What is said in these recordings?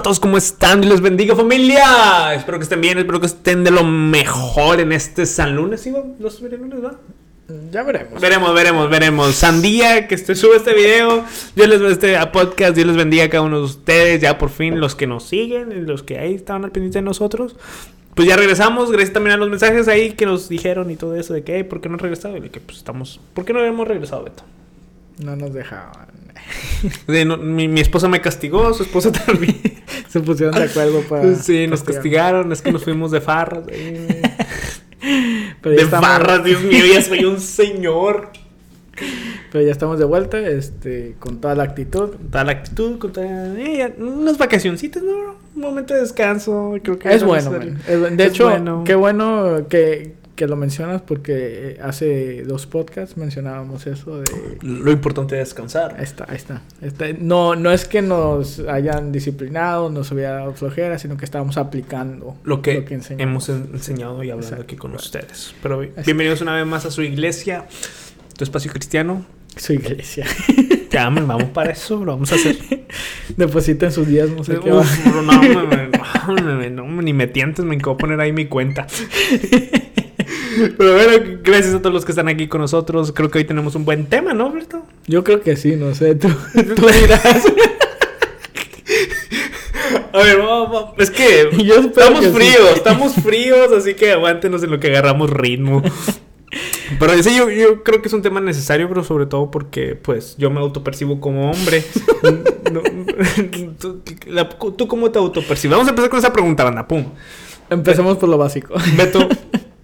A todos, ¿cómo están? Dios les bendiga familia. Espero que estén bien, espero que estén de lo mejor en este San Lunes. ¿Sí, va? ¿Los lunes, va? Ya veremos. Veremos, veremos, veremos. Sandía, que este, sube este video. Dios les este a podcast. Dios les bendiga a cada uno de ustedes. Ya por fin, los que nos siguen, los que ahí estaban al pendiente de nosotros. Pues ya regresamos. Gracias también a los mensajes ahí que nos dijeron y todo eso de que, ¿por qué no han regresado? Y de que, pues estamos. ¿Por qué no hemos regresado, Beto? No nos dejaban. No, mi, mi, esposa me castigó, su esposa también. Se pusieron de acuerdo para. Sí, nos castigaron. Es que nos fuimos de farras. Pero de estamos... farras, Dios mío, ya soy un señor. Pero ya estamos de vuelta, este, con toda la actitud. Con toda la actitud, con toda... Eh, unas vacacioncitas, ¿no? Un momento de descanso, creo que... Es bueno, es, De es hecho, bueno. qué bueno que, que lo mencionas porque hace dos podcasts mencionábamos eso de... Lo importante es descansar. Ahí está, ahí está. está. No, no es que nos hayan disciplinado, nos hubiera dado flojera, sino que estábamos aplicando lo que, lo que hemos enseñado y hablando Exacto. aquí con ustedes. Pero bienvenidos una vez más a su iglesia, tu espacio cristiano. Su iglesia. Ya, me vamos para eso, lo vamos a hacer. Depositen sus días, no sé qué. Uf, no, no, no, no, ni me tientes, me puedo poner ahí mi cuenta. Pero bueno, gracias a todos los que están aquí con nosotros. Creo que hoy tenemos un buen tema, ¿no, Berto? Yo creo que sí, no sé. Tú, tú dirás. A ver, vamos, vamos. es que estamos fríos, sí. estamos fríos, así que aguántenos en lo que agarramos ritmo. Pero sí, yo, yo, creo que es un tema necesario, pero sobre todo porque, pues, yo me autopercibo como hombre. no, ¿tú, la, ¿Tú cómo te autopercibes? Vamos a empezar con esa pregunta, banda. Pum. Empecemos por lo básico. Beto,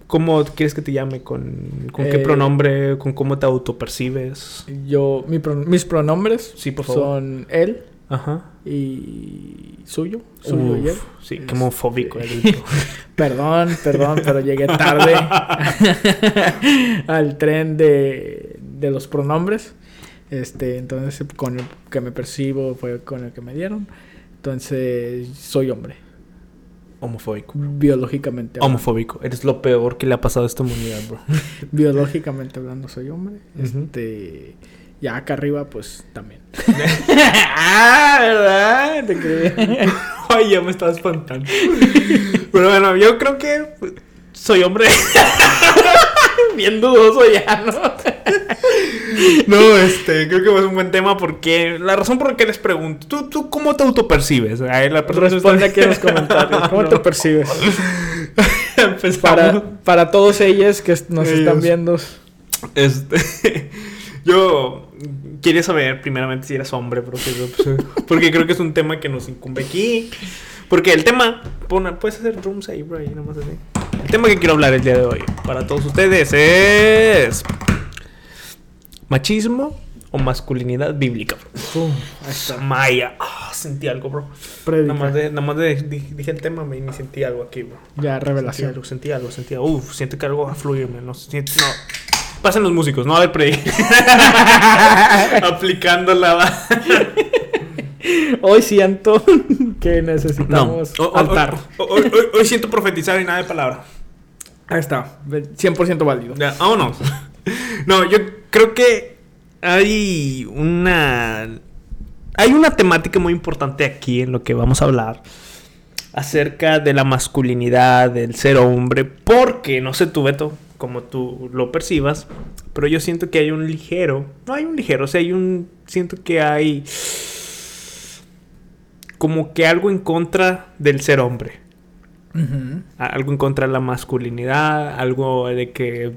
¿Cómo quieres que te llame? ¿Con, con qué eh, pronombre? ¿Con cómo te autopercibes? Yo, mi pro, mis pronombres sí, por favor. son él Ajá. y suyo. Suyo Uf, y él. Sí, es... qué homofóbico eres. perdón, perdón, pero llegué tarde al tren de, de los pronombres. Este, entonces, con el que me percibo fue con el que me dieron. Entonces, soy hombre. Homofóbico. Biológicamente hablando. Homofóbico. Eres lo peor que le ha pasado a esta humanidad, bro. Biológicamente hablando, soy hombre. Uh -huh. Este. Ya acá arriba, pues también. ah, ¿verdad? Te creí. Ay, ya me estaba espantando. Pero bueno, yo creo que soy hombre. Bien dudoso ya, ¿no? no, este, creo que es un buen tema porque la razón por la que les pregunto, ¿tú, tú cómo te autopercibes? Responde aquí en los comentarios, ¿cómo no. te percibes? para, para todos ellos que nos ellos. están viendo. Este, yo quería saber primeramente si eras hombre, porque, porque creo que es un tema que nos incumbe aquí. Porque el tema, puedes hacer rooms ahí, bro, ahí nomás así. El tema que quiero hablar el día de hoy para todos ustedes es machismo o masculinidad bíblica. Uh, Maya, oh, sentí algo, bro. Predica. Nada más, de, nada más de, dije el tema me, me sentí algo aquí, bro. Ya, revelación. Sentí algo, sentí algo, sentí algo. Uf, siento que algo va a fluirme. No, siento, no. Pasen los músicos, no a ver, predica. Aplicando la. Hoy siento que necesitamos no. o, altar. O, o, hoy, hoy, siento profetizar y nada de palabra. Ahí está, 100% válido. Vámonos. No, yo creo que hay una hay una temática muy importante aquí en lo que vamos a hablar acerca de la masculinidad, del ser hombre, porque no sé tú, Beto, como tú lo percibas, pero yo siento que hay un ligero, no hay un ligero, o sea, hay un siento que hay como que algo en contra del ser hombre. Uh -huh. Algo en contra de la masculinidad, algo de que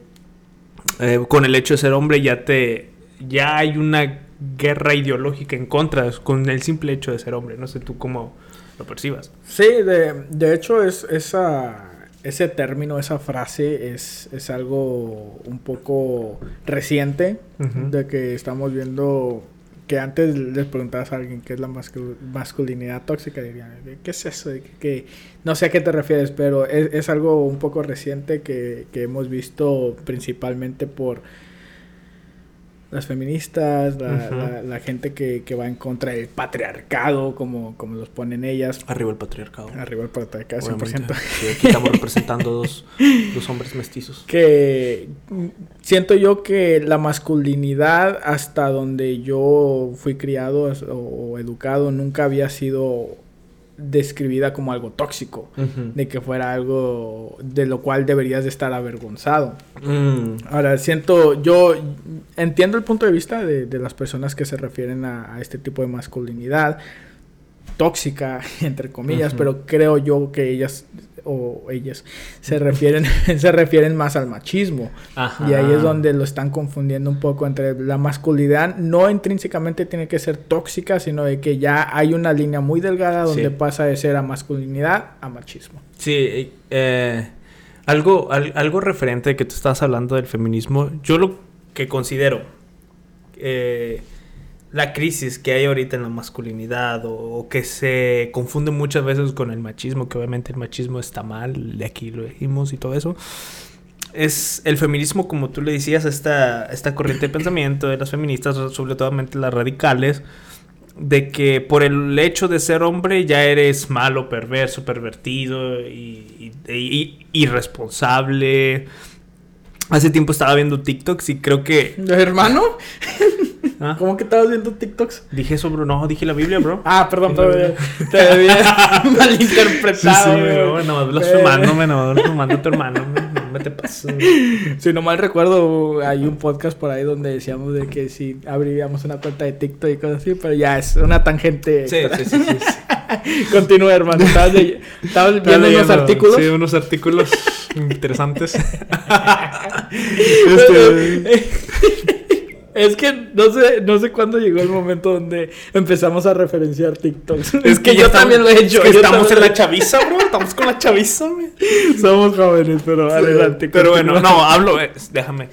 eh, con el hecho de ser hombre ya te ya hay una guerra ideológica en contra con el simple hecho de ser hombre. No sé tú cómo lo percibas. Sí, de, de hecho es esa ese término, esa frase es, es algo un poco reciente uh -huh. de que estamos viendo que antes les preguntabas a alguien qué es la mascul masculinidad tóxica, dirían, ¿qué es eso? Que, que, no sé a qué te refieres, pero es, es algo un poco reciente que, que, hemos visto principalmente por las feministas, la, uh -huh. la, la gente que, que, va en contra del patriarcado, como, como los ponen ellas. Arriba el patriarcado. Arriba el patriarcado, 100%. Sí, aquí estamos representando dos, dos hombres mestizos. Que siento yo que la masculinidad, hasta donde yo fui criado o, o educado, nunca había sido describida como algo tóxico, de que fuera algo de lo cual deberías de estar avergonzado. Mm. Ahora, siento, yo entiendo el punto de vista de, las personas que se refieren a, a, este tipo de masculinidad tóxica, entre comillas, pero creo yo que ellas o ellas se refieren, se refieren más al machismo. Y ahí es donde lo están confundiendo un poco entre la masculinidad. No intrínsecamente tiene que ser tóxica, sino de que ya hay una línea muy delgada donde pasa de ser a masculinidad a machismo. Sí, eh, algo, algo referente que tú estás hablando del feminismo, yo lo que considero... Eh, la crisis que hay ahorita en la masculinidad o, que se confunde muchas veces con el machismo, que obviamente el machismo está mal, de aquí lo dijimos y todo eso, es el feminismo, como tú le decías, esta, esta corriente de pensamiento de las feministas, sobre todo las radicales, de que por el hecho de ser hombre ya eres malo, perverso, pervertido y, y irresponsable. Hace tiempo estaba viendo TikToks y creo que... ¿Hermano? ¿Ah? ¿Cómo que estabas viendo TikToks? Dije eso, bro. No, dije la Biblia, bro. ah, perdón, perdón. Te había malinterpretado. Sí, sí, bro. No, blasfemándome, no, blasfemando a tu hermano. No me te paso. Si no mal recuerdo, hay un podcast por ahí donde decíamos de que si abriríamos una cuenta de TikTok y cosas así, pero ya es una tangente. Sí, sí, sí, sí. Continúa, hermano. Estabas, estabas viendo unos artículos. Sí, unos artículos interesantes. este... Es que no sé, no sé cuándo llegó el momento donde empezamos a referenciar TikToks. Es que yo también lo he hecho. estamos en la chaviza, bro. Estamos con la chaviza, Somos jóvenes, pero adelante. Pero bueno, no, hablo. Eh, déjame.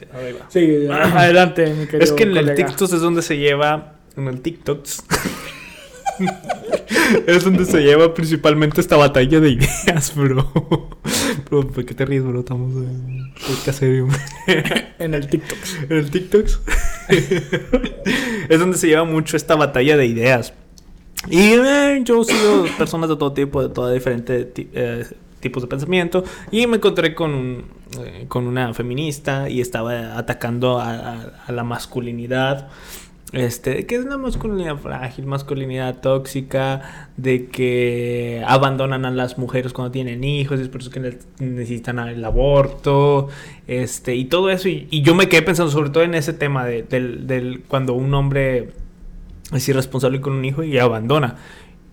Sí, adelante, mi querido. Es que en el TikTok es donde se lleva. En el TikTok. es donde se lleva principalmente esta batalla de ideas, bro. Bro, ¿por qué te ríes, bro? Estamos en serio. en el TikTok. En el TikTok. es donde se lleva mucho esta batalla de ideas. Y eh, yo sigo personas de todo tipo, de todos diferentes eh, tipos de pensamiento. Y me encontré con, eh, con una feminista y estaba atacando a la masculinidad este, que es una masculinidad frágil, masculinidad tóxica, de que abandonan a las mujeres cuando tienen hijos, es por eso que necesitan el aborto, este, y todo eso. Y, yo me quedé pensando sobre todo en ese tema de, del, del, cuando un hombre es irresponsable con un hijo y abandona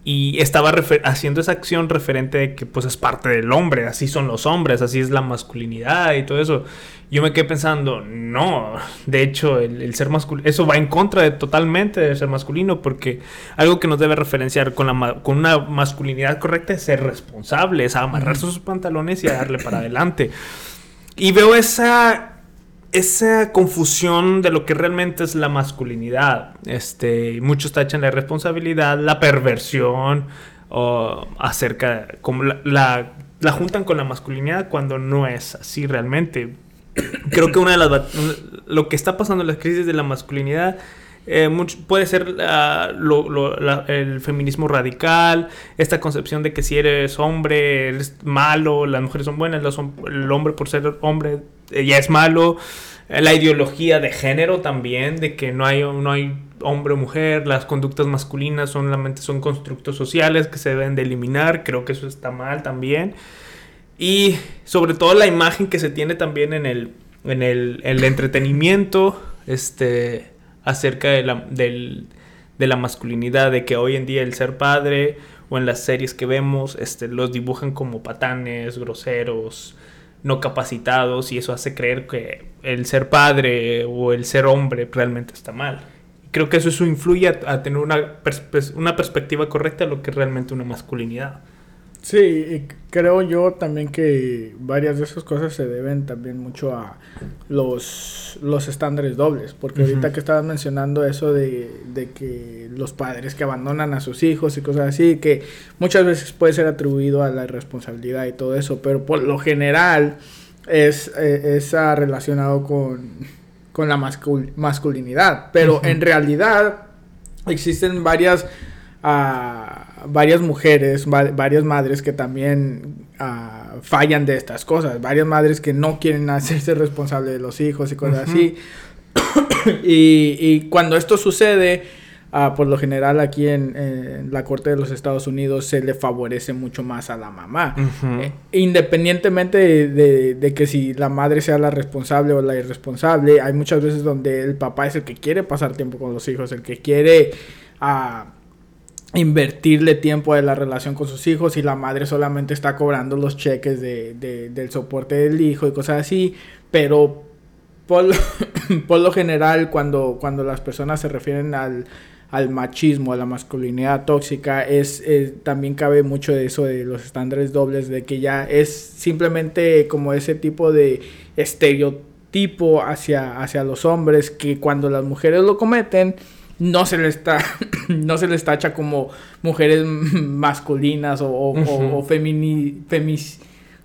y estaba haciendo esa acción referente de que pues es parte del hombre, así son los hombres, así es la masculinidad y todo eso. Yo me quedé pensando, no, de hecho el, ser masculino, eso va en contra de totalmente de ser masculino porque algo que nos debe referenciar con, la, con una masculinidad correcta es ser responsable, es amarrarse sus pantalones y darle para adelante. Y veo esa esa confusión de lo que realmente es la masculinidad. Este, muchos tachan la responsabilidad, la perversión, o acerca, como la, la, juntan con la masculinidad cuando no es así realmente. Creo que una de las lo que está pasando en las crisis de la masculinidad eh, puede ser el feminismo radical, esta concepción de que si eres hombre eres malo, las mujeres son buenas, el hombre por ser hombre ya es malo. La ideología de género también, de que no hay, no hay hombre o mujer, las conductas masculinas solamente son constructos sociales que se deben de eliminar, creo que eso está mal también. Y sobre todo la imagen que se tiene también en el, en el, entretenimiento este, acerca de la, de la masculinidad, de que hoy en día el ser padre o en las series que vemos este, los dibujan como patanes, groseros, no capacitados y eso hace creer que el ser padre o el ser hombre realmente está mal. Creo que eso, eso influye a, tener una, una perspectiva correcta de lo que es realmente una masculinidad. Sí, creo yo también que varias de esas cosas se deben también mucho a los, los estándares dobles, porque ahorita que estabas mencionando eso de, de, que los padres que abandonan a sus hijos y cosas así, que muchas veces puede ser atribuido a la irresponsabilidad y todo eso, pero por lo general es, eh, relacionado con, con la masculinidad, pero en realidad existen varias varias mujeres, varias madres que también ah, fallan de estas cosas, varias madres que no quieren hacerse responsable de los hijos y cosas así. y, y, cuando esto sucede, Ah, por lo general aquí en, la Corte de los Estados Unidos se le favorece mucho más a la mamá. Eh, independientemente de, que si la madre sea la responsable o la irresponsable, hay muchas veces donde el papá es el que quiere pasar tiempo con los hijos, el que quiere ah, invertirle tiempo de la relación con sus hijos y la madre solamente está cobrando los cheques de, del soporte del hijo y cosas así, pero por, por lo general cuando, cuando las personas se refieren al al machismo, a la masculinidad tóxica, es, también cabe mucho de eso de los estándares dobles, de que ya es simplemente como ese tipo de estereotipo hacia, hacia los hombres, que cuando las mujeres lo cometen, no se les está, no se les tacha como mujeres masculinas o, o, o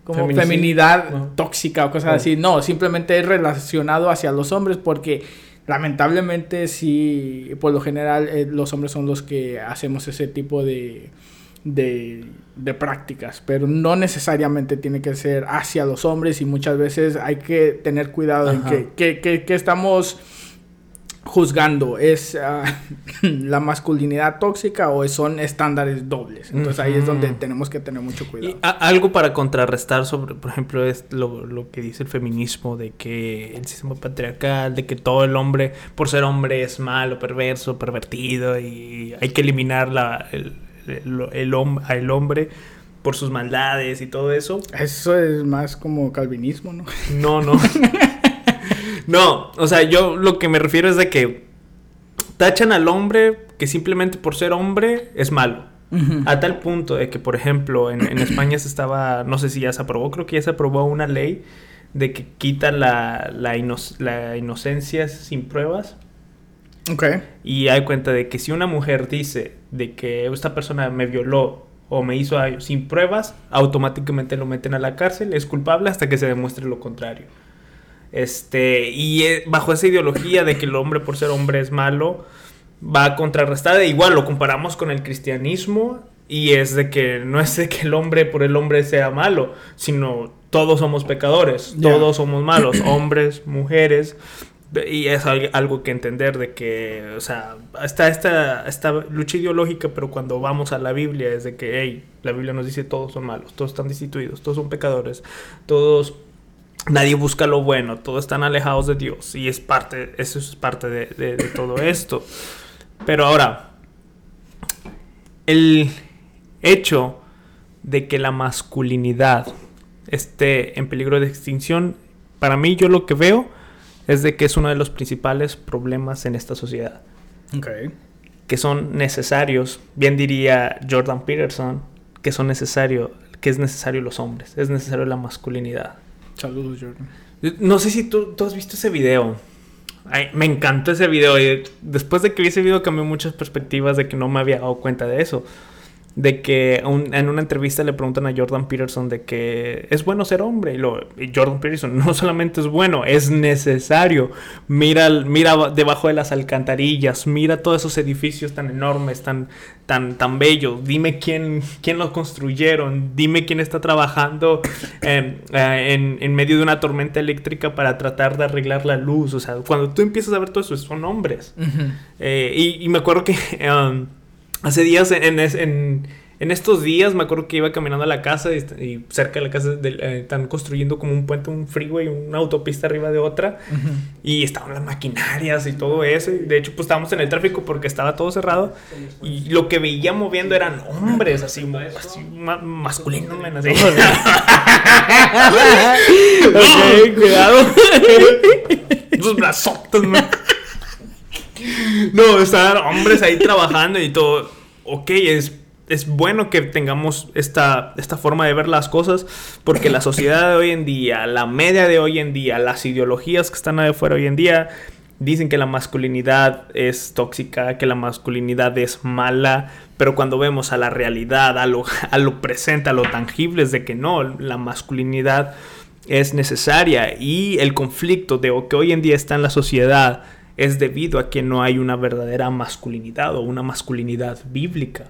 como feminidad tóxica o cosas así. No, simplemente es relacionado hacia los hombres porque lamentablemente sí, por lo general eh, los hombres son los que hacemos ese tipo de, de, prácticas, pero no necesariamente tiene que ser hacia los hombres y muchas veces hay que tener cuidado en que, que, que estamos juzgando es ah, la masculinidad tóxica o son estándares dobles. Entonces ahí es donde tenemos que tener mucho cuidado. algo para contrarrestar sobre, por ejemplo, es lo, que dice el feminismo de que el sistema patriarcal, de que todo el hombre, por ser hombre, es malo, perverso, pervertido y hay que eliminar la, el, el, el hombre por sus maldades y todo eso. Eso es más como calvinismo, ¿no? No, no. No, o sea, yo lo que me refiero es de que tachan al hombre que simplemente por ser hombre es malo. A tal punto de que, por ejemplo, en, España se estaba, no sé si ya se aprobó, creo que ya se aprobó una ley de que quita la, la, inocencia sin pruebas. Ok. Y hay cuenta de que si una mujer dice de que esta persona me violó o me hizo sin pruebas, automáticamente lo meten a la cárcel, es culpable hasta que se demuestre lo contrario. Este, y eh, bajo esa ideología de que el hombre por ser hombre es malo, va a contrarrestar. Igual lo comparamos con el cristianismo y es de que no es de que el hombre por el hombre sea malo, sino todos somos pecadores, todos somos malos, hombres, mujeres. Y es algo que entender de que, o sea, está esta, esta lucha ideológica, pero cuando vamos a la Biblia es de que, hey, la Biblia nos dice todos son malos, todos están destituidos, todos son pecadores, todos nadie busca lo bueno, todos están alejados de Dios y es parte, eso es parte de, todo esto. Pero ahora, el hecho de que la masculinidad esté en peligro de extinción, para mí yo lo que veo es de que es uno de los principales problemas en esta sociedad. Que son necesarios, bien diría Jordan Peterson, que son necesarios, que es necesario los hombres, es necesario la masculinidad. Saludos, Jordan. No sé si tú, has visto ese video. me encantó ese video y después de que vi ese video cambió muchas perspectivas de que no me había dado cuenta de eso de que en una entrevista le preguntan a Jordan Peterson de que es bueno ser hombre. Y, lo, Jordan Peterson no solamente es bueno, es necesario. Mira, mira debajo de las alcantarillas, mira todos esos edificios tan enormes, tan, tan, tan bellos. Dime quién, quién los construyeron, dime quién está trabajando eh, en, medio de una tormenta eléctrica para tratar de arreglar la luz. O sea, cuando tú empiezas a ver todo eso, son hombres. Eh, y, me acuerdo que... Um, hace días en, en, en, estos días me acuerdo que iba caminando a la casa y, cerca de la casa eh, están construyendo como un puente, un freeway, una autopista arriba de otra y estaban las maquinarias y todo eso. de hecho, pues estábamos en el tráfico porque estaba todo cerrado y lo que veía moviendo eran hombres así, así masculinos, así. ok, cuidado. Sus brazotes, no, están hombres ahí trabajando y todo. Ok, es, es bueno que tengamos esta, esta forma de ver las cosas porque la sociedad de hoy en día, la media de hoy en día, las ideologías que están ahí afuera hoy en día, dicen que la masculinidad es tóxica, que la masculinidad es mala, pero cuando vemos a la realidad, a lo, a lo presente, a lo tangible, es de que no, la masculinidad es necesaria y el conflicto de que hoy en día está en la sociedad es debido a que no hay una verdadera masculinidad o una masculinidad bíblica.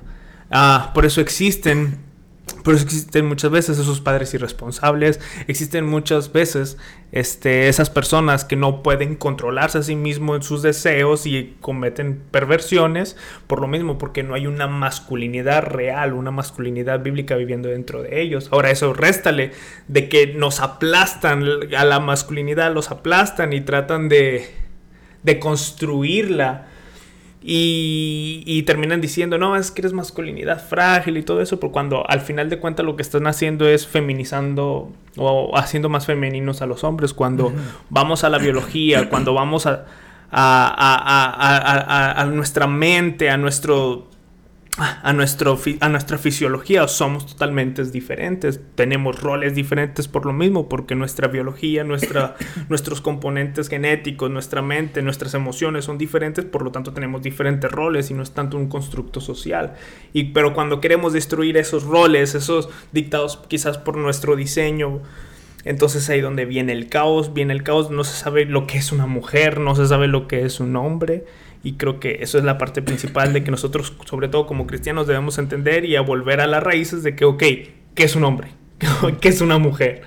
Ah, por eso existen Pero existen muchas veces esos padres irresponsables, existen muchas veces este, esas personas que no pueden controlarse a sí mismos en sus deseos y cometen perversiones por lo mismo, porque no hay una masculinidad real, una masculinidad bíblica viviendo dentro de ellos. Ahora eso réstale de que nos aplastan a la masculinidad, los aplastan y tratan de, de construirla y, terminan diciendo, no, es que eres masculinidad frágil y todo eso, pero cuando al final de cuentas lo que están haciendo es feminizando o haciendo más femeninos a los hombres, cuando vamos a la biología, cuando vamos a, a, a nuestra mente, a nuestro a, nuestro, a nuestra fisiología somos totalmente diferentes, tenemos roles diferentes por lo mismo, porque nuestra biología, nuestra, nuestros componentes genéticos, nuestra mente, nuestras emociones son diferentes, por lo tanto tenemos diferentes roles y no es tanto un constructo social. Y, pero cuando queremos destruir esos roles, esos dictados quizás por nuestro diseño, entonces ahí donde viene el caos, viene el caos, no se sabe lo que es una mujer, no se sabe lo que es un hombre. Y creo que eso es la parte principal de que nosotros, sobre todo como cristianos, debemos entender y a volver a las raíces de que, ok, ¿qué es un hombre? ¿Qué es una mujer?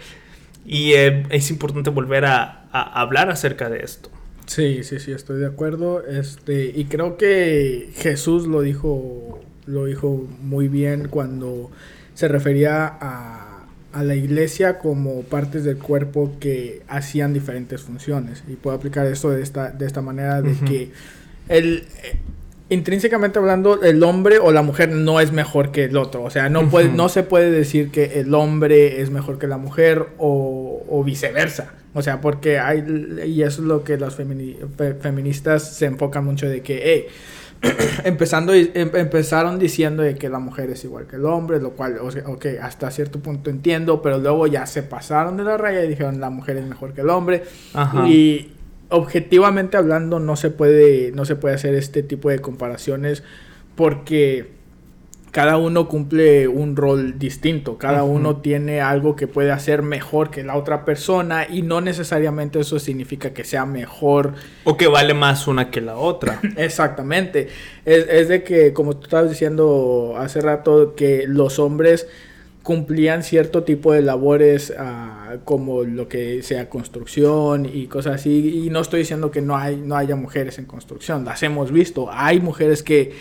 Y eh, es importante volver a, hablar acerca de esto. Sí, sí, sí, estoy de acuerdo. Este, y creo que Jesús lo dijo, lo dijo muy bien cuando se refería a, a la iglesia como partes del cuerpo que hacían diferentes funciones. Y puedo aplicar esto de esta, de esta manera de que el, eh, intrínsecamente hablando, el hombre o la mujer no es mejor que el otro. O sea, no, puede, no se puede decir que el hombre es mejor que la mujer o, viceversa. O sea, porque hay, y eso es lo que las feministas se enfocan mucho de que, empezando, em, empezaron diciendo de que la mujer es igual que el hombre, lo cual, ok, hasta cierto punto entiendo, pero luego ya se pasaron de la raya y dijeron la mujer es mejor que el hombre. Y objetivamente hablando no se puede no se puede hacer este tipo de comparaciones porque cada uno cumple un rol distinto, cada uno tiene algo que puede hacer mejor que la otra persona y no necesariamente eso significa que sea mejor. O que vale más una que la otra. Exactamente. Es, es de que, como tú estabas diciendo hace rato, que los hombres cumplían cierto tipo de labores ah, como lo que sea construcción y cosas así. Y no estoy diciendo que no hay no haya mujeres en construcción las hemos visto. Hay mujeres que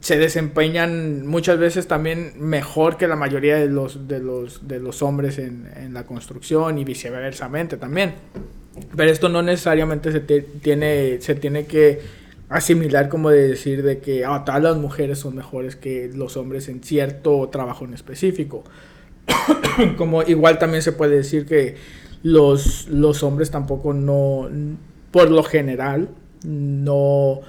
se desempeñan muchas veces también mejor que la mayoría de los de los de los hombres en, en la construcción y viceversamente también. Pero esto no necesariamente se tiene se tiene que asimilar como de decir de que ah, todas las mujeres son mejores que los hombres en cierto trabajo en específico como igual también se puede decir que los, los hombres tampoco no, por lo general, no,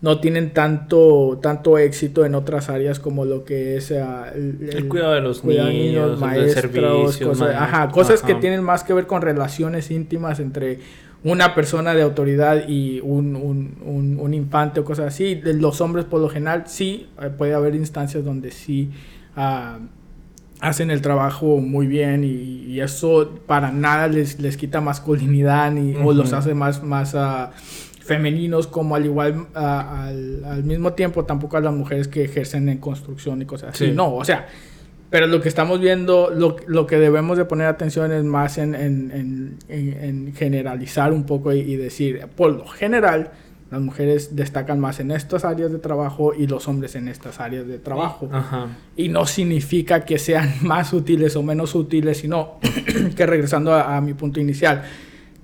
no tienen tanto, tanto éxito en otras áreas como lo que es ah, el, cuidado de los niños, maestros, cosas, ajá, cosas que tienen más que ver con relaciones íntimas entre una persona de autoridad y un, un, un, infante o cosas así. Los hombres por lo general sí, eh, puede haber instancias donde sí... Uh, hacen el trabajo muy bien y, eso para nada les, les quita masculinidad ni, o los hace más, más uh, femeninos como al igual uh, al, al, mismo tiempo tampoco a las mujeres que ejercen en construcción y cosas así. No, o sea, pero lo que estamos viendo, lo, lo que debemos de poner atención es más en, en, en, en generalizar un poco y, y decir, por lo general, las mujeres destacan más en estas áreas de trabajo y los hombres en estas áreas de trabajo. Y no significa que sean más útiles o menos útiles, sino que regresando a, mi punto inicial,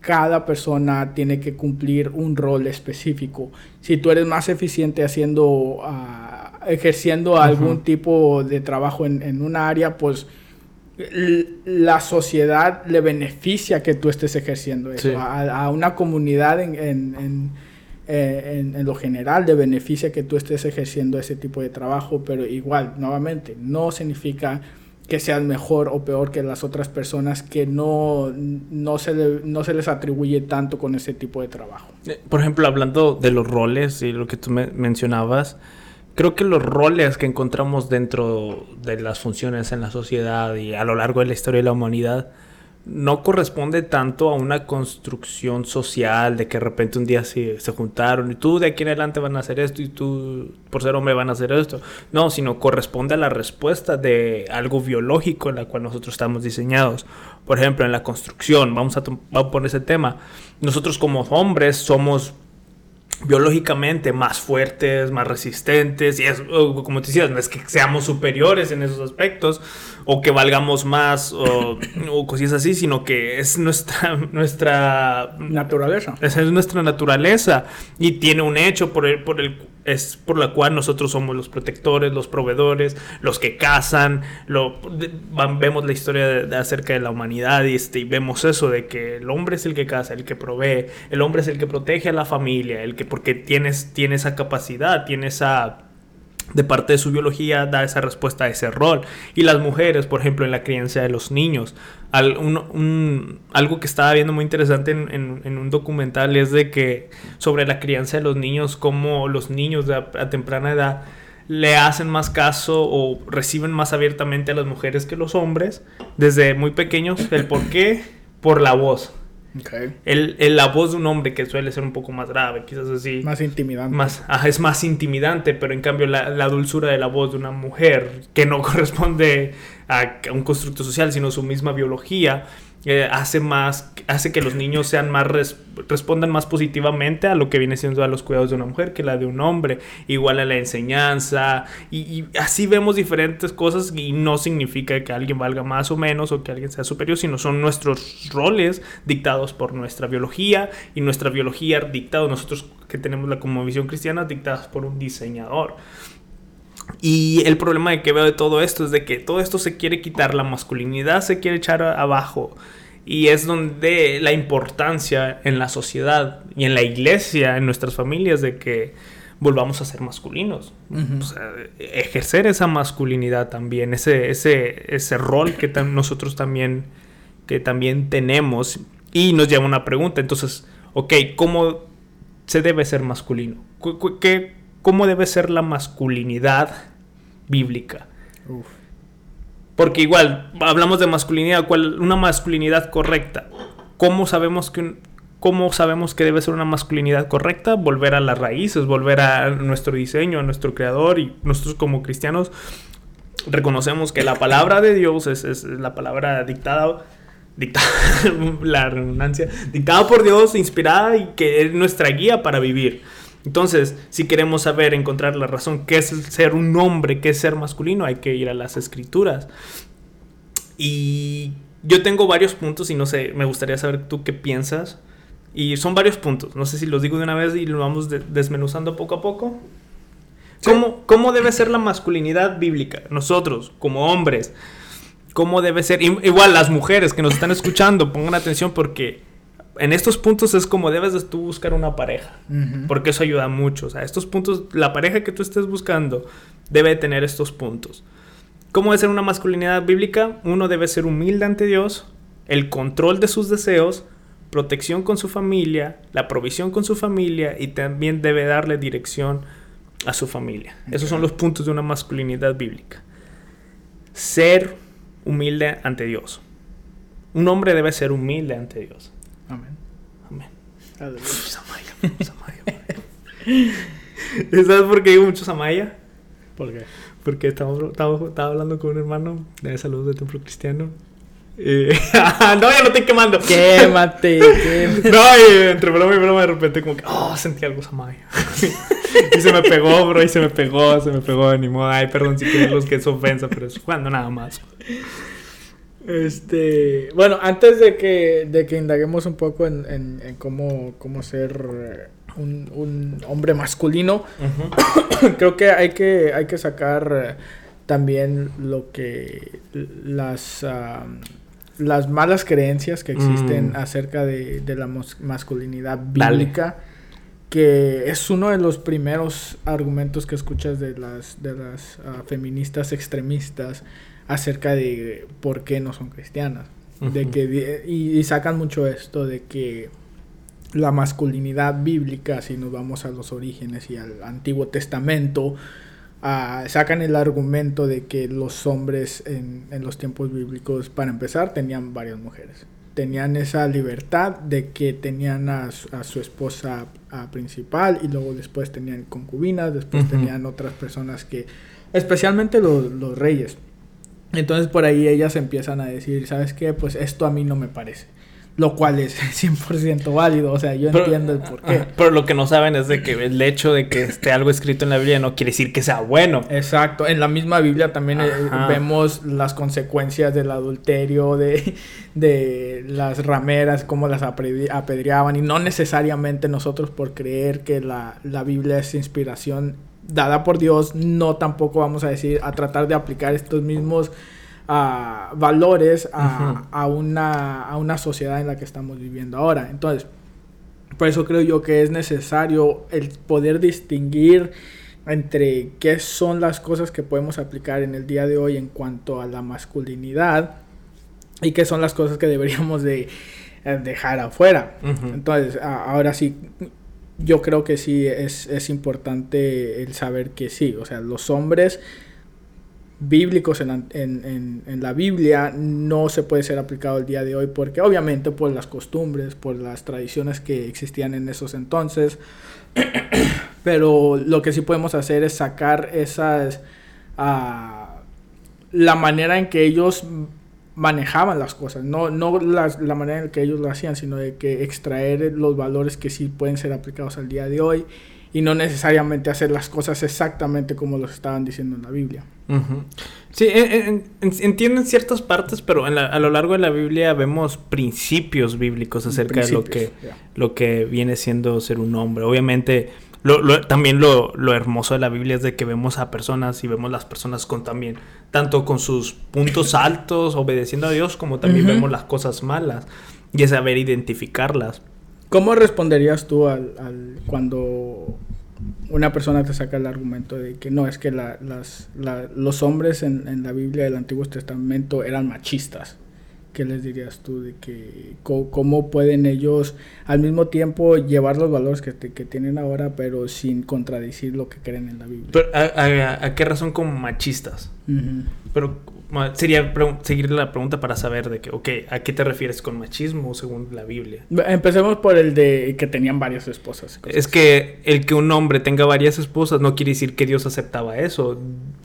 cada persona tiene que cumplir un rol específico. Si tú eres más eficiente haciendo, uh, ejerciendo algún tipo de trabajo en, en una área, pues la sociedad le beneficia que tú estés ejerciendo eso. A, una comunidad en, en eh, en, lo general de beneficia que tú estés ejerciendo ese tipo de trabajo, pero igual, nuevamente, no significa que seas mejor o peor que las otras personas que no, no, se, no se les atribuye tanto con ese tipo de trabajo. Eh, por ejemplo, hablando de los roles y lo que tú me mencionabas, creo que los roles que encontramos dentro de las funciones en la sociedad y a lo largo de la historia de la humanidad no corresponde tanto a una construcción social de que de repente un día se, se, juntaron y tú de aquí en adelante van a hacer esto y tú por ser hombre van a hacer esto. No, sino corresponde a la respuesta de algo biológico en la cual nosotros estamos diseñados. Por ejemplo, en la construcción, vamos a, vamos a poner ese tema. Nosotros como hombres somos biológicamente más fuertes, más resistentes, y es, como te decías, no es que seamos superiores en esos aspectos, o que valgamos más, o, o cosas así, sino que es nuestra, nuestra naturaleza. Esa es nuestra naturaleza, y tiene un hecho por el, por el es por la cual nosotros somos los protectores, los proveedores, los que cazan, lo, vemos la historia de, acerca de la humanidad y, este, y vemos eso de que el hombre es el que caza, el que provee, el hombre es el que protege a la familia, el que porque tienes, tiene esa capacidad, tiene esa de parte de su biología da esa respuesta a ese rol. Y las mujeres, por ejemplo, en la crianza de los niños. Algo que estaba viendo muy interesante en, un documental es de que sobre la crianza de los niños, cómo los niños a, a temprana edad le hacen más caso o reciben más abiertamente a las mujeres que los hombres desde muy pequeños. ¿El por qué? Por la voz. El, la voz de un hombre que suele ser un poco más grave, quizás así. Más intimidante. Más, es más intimidante, pero en cambio la, la, dulzura de la voz de una mujer, que no corresponde a, un constructo social, sino su misma biología, eh, hace más, hace que los niños sean más respondan más positivamente a lo que viene siendo a los cuidados de una mujer que la de un hombre, igual a la enseñanza, y, así vemos diferentes cosas y no significa que alguien valga más o menos o que alguien sea superior, sino son nuestros roles dictados por nuestra biología y nuestra biología dictada, nosotros que tenemos la como visión cristiana, dictadas por un diseñador. Y el problema que veo de todo esto es de que todo esto se quiere quitar, la masculinidad se quiere echar abajo. Y es donde la importancia en la sociedad y en la iglesia, en nuestras familias, de que volvamos a ser masculinos. ejercer esa masculinidad también, ese, ese, ese rol que nosotros también, que también tenemos. Y nos lleva una pregunta. Entonces, ok, ¿cómo se debe ser masculino? ¿Qué, cómo debe ser la masculinidad bíblica. Porque igual, hablamos de masculinidad, ¿cuál, una masculinidad correcta. ¿Cómo sabemos que ¿Cómo sabemos que debe ser una masculinidad correcta? Volver a las raíces, volver a nuestro diseño, a nuestro creador y nosotros como cristianos reconocemos que la palabra de Dios es, es la palabra dictada, dictada, la redundancia, dictada por Dios, inspirada y que es nuestra guía para vivir. Entonces, si queremos saber, encontrar la razón, qué es ser un hombre, qué es ser masculino, hay que ir a las escrituras. Y yo tengo varios puntos y no sé, me gustaría saber tú qué piensas. Y son varios puntos, no sé si los digo de una vez y lo vamos desmenuzando poco a poco. ¿Cómo, ¿Cómo, debe ser la masculinidad bíblica? Nosotros, como hombres, ¿cómo debe ser? Igual las mujeres que nos están escuchando, pongan atención porque en estos puntos es como debes de tú buscar una pareja, porque eso ayuda mucho. O sea, estos puntos, la pareja que tú estés buscando debe tener estos puntos. ¿Cómo debe ser una masculinidad bíblica? Uno debe ser humilde ante Dios, el control de sus deseos, protección con su familia, la provisión con su familia y también debe darle dirección a su familia. Esos son los puntos de una masculinidad bíblica. Ser humilde ante Dios. Un hombre debe ser humilde ante Dios. Amén. Amén. Samaya, Samaya. ¿Sabes por qué digo mucho Samaya? ¿Por qué? Porque estaba, estaba, hablando con un hermano de saludos de templo cristiano. Eh, no, ya lo estoy quemando. Quémate, quémate. No, y entre broma y broma de repente como que, oh, sentí algo Samaya. y se me pegó, bro, y se me pegó, se me pegó, ni modo. Ay, perdón si quieren los que es ofensa, pero es jugando nada más. Este, bueno, antes de que, de que indaguemos un poco en, en, cómo, cómo ser eh, un, un hombre masculino, creo que hay que, hay que sacar eh, también lo que las, las malas creencias que existen mm. acerca de, de, la masculinidad bíblica. que es uno de los primeros argumentos que escuchas de las, de las ah, feministas extremistas acerca de por qué no son cristianas. de que, y, sacan mucho esto de que la masculinidad bíblica, si nos vamos a los orígenes y al Antiguo Testamento, ah, sacan el argumento de que los hombres en, en, los tiempos bíblicos, para empezar, tenían varias mujeres. tenían esa libertad de que tenían a, su esposa principal y luego después tenían concubinas, después tenían otras personas que, especialmente los, los reyes. Entonces por ahí ellas empiezan a decir, ¿sabes qué? Pues esto a mí no me parece. Lo cual es 100% válido, o sea, yo entiendo el por qué. Pero lo que no saben es de que el hecho de que esté algo escrito en la Biblia no quiere decir que sea bueno. Exacto, en la misma Biblia también eh, vemos las consecuencias del adulterio, de, de las rameras, cómo las apedreaban, y no necesariamente nosotros por creer que la, la Biblia es inspiración dada por Dios, no tampoco vamos a decir a tratar de aplicar estos mismos valores a, una, a una sociedad en la que estamos viviendo ahora. Entonces, por eso creo yo que es necesario el poder distinguir entre qué son las cosas que podemos aplicar en el día de hoy en cuanto a la masculinidad y qué son las cosas que deberíamos de eh, dejar afuera. Entonces, ahora sí, yo creo que sí es, es importante el saber que sí, o sea, los hombres bíblicos en, en, en, la Biblia no se puede ser aplicado el día de hoy porque obviamente por las costumbres, por las tradiciones que existían en esos entonces, pero lo que sí podemos hacer es sacar esas, uh, la manera en que ellos manejaban las cosas, no, no las, la manera en que ellos lo hacían, sino de que extraer los valores que sí pueden ser aplicados al día de hoy y no necesariamente hacer las cosas exactamente como los estaban diciendo en la Biblia. Sí, entienden ciertas partes, pero a lo largo de la Biblia vemos principios bíblicos acerca de lo que, lo que viene siendo ser un hombre. Obviamente, lo, también lo, lo, hermoso de la Biblia es de que vemos a personas y vemos las personas con también, tanto con sus puntos altos, obedeciendo a Dios, como también vemos las cosas malas y es saber identificarlas. ¿Cómo responderías tú al, al, cuando una persona te saca el argumento de que no, es que la, las, los hombres en, en, la Biblia del Antiguo Testamento eran machistas? ¿Qué les dirías tú de que cómo, pueden ellos al mismo tiempo llevar los valores que, que, tienen ahora, pero sin contradecir lo que creen en la Biblia? ¿a, qué razón como machistas? Pero sería seguir la pregunta para saber de que, ok, ¿a qué te refieres con machismo según la Biblia? Empecemos por el de que tenían varias esposas. Es que el que un hombre tenga varias esposas no quiere decir que Dios aceptaba eso.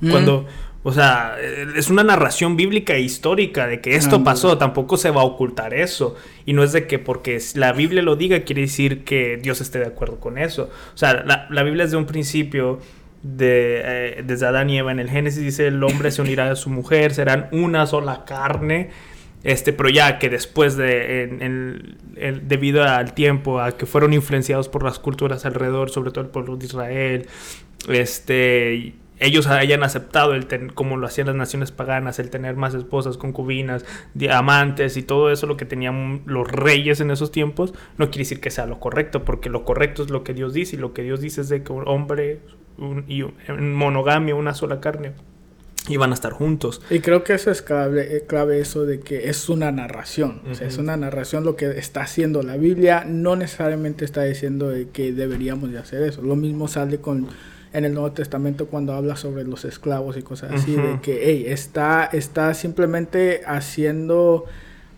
Cuando, o sea, es una narración bíblica e histórica de que esto pasó, tampoco se va a ocultar eso. Y no es de que porque la Biblia lo diga quiere decir que Dios esté de acuerdo con eso. O sea, la, la Biblia es de un principio de, eh, desde Adán y Eva en el Génesis dice el hombre se unirá a su mujer, serán una sola carne. Este, pero ya que después de, debido al tiempo, a que fueron influenciados por las culturas alrededor, sobre todo el pueblo de Israel, este, ellos hayan aceptado, el como lo hacían las naciones paganas, el tener más esposas, concubinas, diamantes y todo eso, lo que tenían los reyes en esos tiempos, no quiere decir que sea lo correcto, porque lo correcto es lo que Dios dice, y lo que Dios dice es de que un hombre, y en monogamia, una sola carne, iban a estar juntos. Y creo que eso es clave, eh, clave eso de que es una narración. O sea, es una narración lo que está haciendo la Biblia. No necesariamente está diciendo de que deberíamos de hacer eso. Lo mismo sale con en el Nuevo Testamento cuando habla sobre los esclavos y cosas así. De que, hey, está, está simplemente haciendo...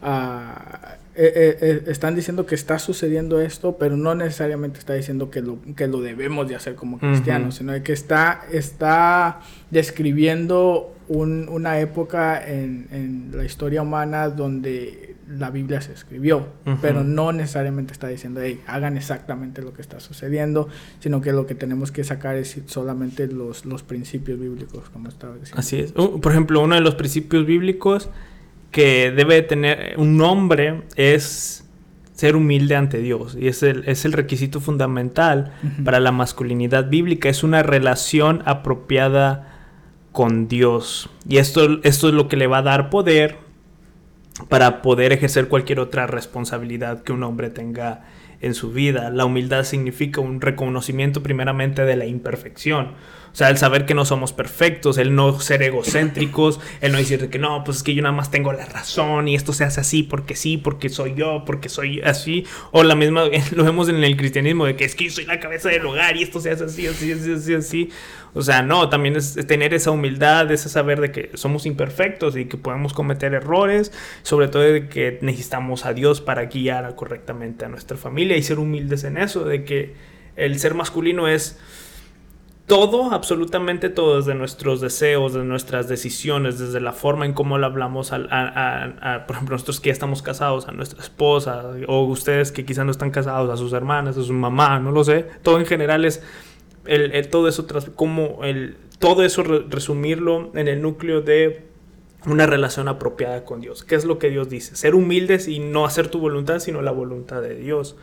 Uh, eh, eh, eh, están diciendo que está sucediendo esto, pero no necesariamente está diciendo que lo, que lo debemos de hacer como cristianos, sino que está, está describiendo un, una época en, en, la historia humana donde la Biblia se escribió, pero no necesariamente está diciendo, hey, hagan exactamente lo que está sucediendo, sino que lo que tenemos que sacar es solamente los, los principios bíblicos, como estaba diciendo. Así es. Uh, por ejemplo, uno de los principios bíblicos que debe tener un hombre es ser humilde ante Dios. Y es el, es el requisito fundamental para la masculinidad bíblica. Es una relación apropiada con Dios. Y esto, esto es lo que le va a dar poder para poder ejercer cualquier otra responsabilidad que un hombre tenga en su vida. La humildad significa un reconocimiento primeramente de la imperfección. O sea, el saber que no somos perfectos, el no ser egocéntricos, el no decir que no, pues es que yo nada más tengo la razón y esto se hace así porque sí, porque soy yo, porque soy así. O la misma, lo vemos en el cristianismo, de que es que yo soy la cabeza del hogar y esto se hace así, así, así, así, así. O sea, no, también es tener esa humildad, ese saber de que somos imperfectos y que podemos cometer errores, sobre todo de que necesitamos a Dios para guiar correctamente a nuestra familia y ser humildes en eso, de que el ser masculino es todo, absolutamente todo, desde nuestros deseos, de nuestras decisiones, desde la forma en cómo le hablamos a, a, por ejemplo, nosotros que ya estamos casados, a nuestra esposa, o ustedes que quizás no están casados, a sus hermanas, a su mamá, no lo sé. Todo en general es el, todo eso, como el, todo eso resumirlo en el núcleo de una relación apropiada con Dios. ¿Qué es lo que Dios dice? Ser humildes y no hacer tu voluntad, sino la voluntad de Dios.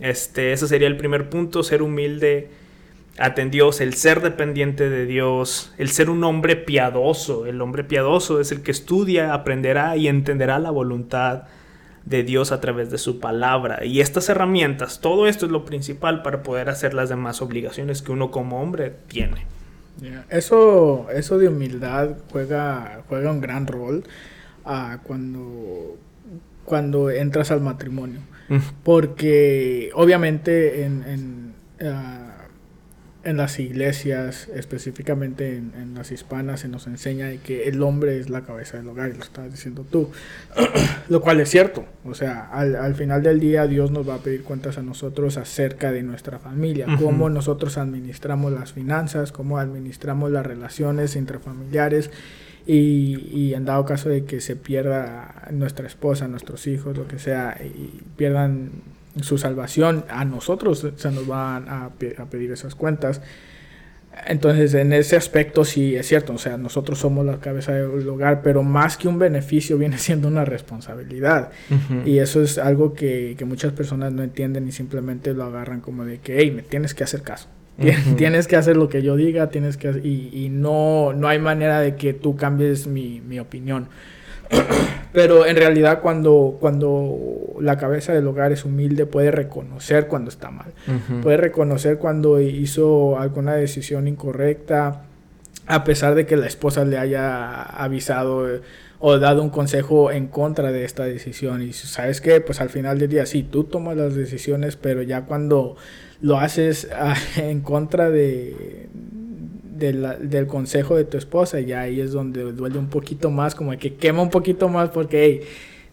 Este, ese sería el primer punto, ser humilde Dios, el ser dependiente de Dios, el ser un hombre piadoso. El hombre piadoso es el que estudia, aprenderá y entenderá la voluntad de Dios a través de su palabra. Y estas herramientas, todo esto es lo principal para poder hacer las demás obligaciones que uno como hombre tiene. Eso, eso de humildad juega, juega un gran rol uh, cuando, cuando entras al matrimonio. Porque obviamente en, en uh, en las iglesias, específicamente en, las hispanas, se nos enseña que el hombre es la cabeza del hogar, y lo estabas diciendo tú, lo cual es cierto, o sea, al, final del día Dios nos va a pedir cuentas a nosotros acerca de nuestra familia, cómo nosotros administramos las finanzas, cómo administramos las relaciones intrafamiliares, y, y, en dado caso de que se pierda nuestra esposa, nuestros hijos, lo que sea, y pierdan su salvación, a nosotros se nos van a, pedir esas cuentas. Entonces, en ese aspecto sí es cierto, o sea, nosotros somos la cabeza del hogar, pero más que un beneficio viene siendo una responsabilidad. Y eso es algo que, muchas personas no entienden y simplemente lo agarran como de que, hey, me tienes que hacer caso. Tienes que hacer lo que yo diga, tienes que y, y, no, no hay manera de que tú cambies mi, mi opinión. Pero en realidad cuando, cuando la cabeza del hogar es humilde puede reconocer cuando está mal. Puede reconocer cuando hizo alguna decisión incorrecta, a pesar de que la esposa le haya avisado eh, o dado un consejo en contra de esta decisión. Y sabes que, pues al final del día sí, tú tomas las decisiones, pero ya cuando lo haces ah, en contra de del consejo de tu esposa, y ahí es donde duele un poquito más, como que quema un poquito más porque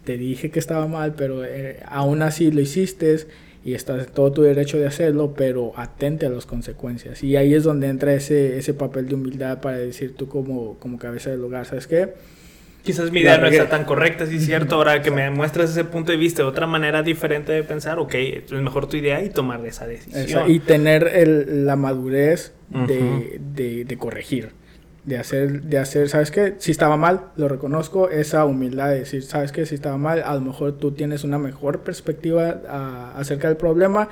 te dije que estaba mal, pero eh, aún así lo hiciste y estás en todo tu derecho de hacerlo, pero atente a las consecuencias. Y ahí es donde entra ese, ese papel de humildad para decir tú como, como cabeza del hogar, ¿sabes qué? Quizás mi idea no está tan correcta, sí es cierto. Ahora que me muestras ese punto de vista, otra manera diferente de pensar, ok, es mejor tu idea y tomar esa decisión. y tener el, la madurez de, de, de, corregir. De hacer, de hacer, ¿sabes qué? Si estaba mal, lo reconozco, esa humildad de decir, ¿sabes qué? Si estaba mal, a lo mejor tú tienes una mejor perspectiva a, acerca del problema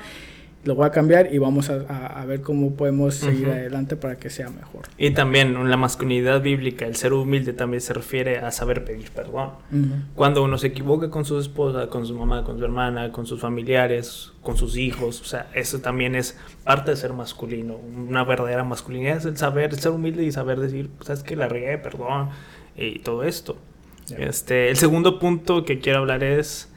lo voy a cambiar y vamos a, ver cómo podemos seguir adelante para que sea mejor. Y también la masculinidad bíblica, el ser humilde también se refiere a saber pedir perdón. Cuando uno se equivoca con su esposa, con su mamá, con su hermana, con sus familiares, con sus hijos, o sea, eso también es parte de ser masculino. Una verdadera masculinidad es el saber, ser humilde y saber decir, sabes que la regué, perdón, y todo esto. Este, el segundo punto que quiero hablar es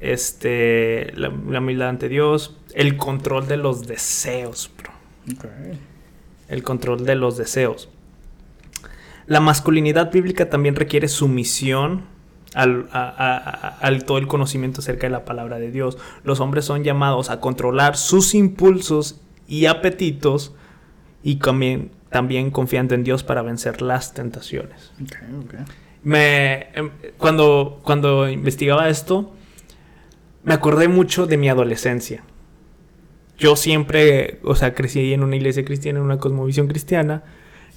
este, la, humildad ante Dios, el control de los deseos, bro. El control de los deseos. La masculinidad bíblica también requiere sumisión al, al, todo el conocimiento acerca de la palabra de Dios. Los hombres son llamados a controlar sus impulsos y apetitos y también, también confiando en Dios para vencer las tentaciones. Me, em, cuando, cuando investigaba esto, me acordé mucho de mi adolescencia. Yo siempre, o sea, crecí en una iglesia cristiana, en una cosmovisión cristiana,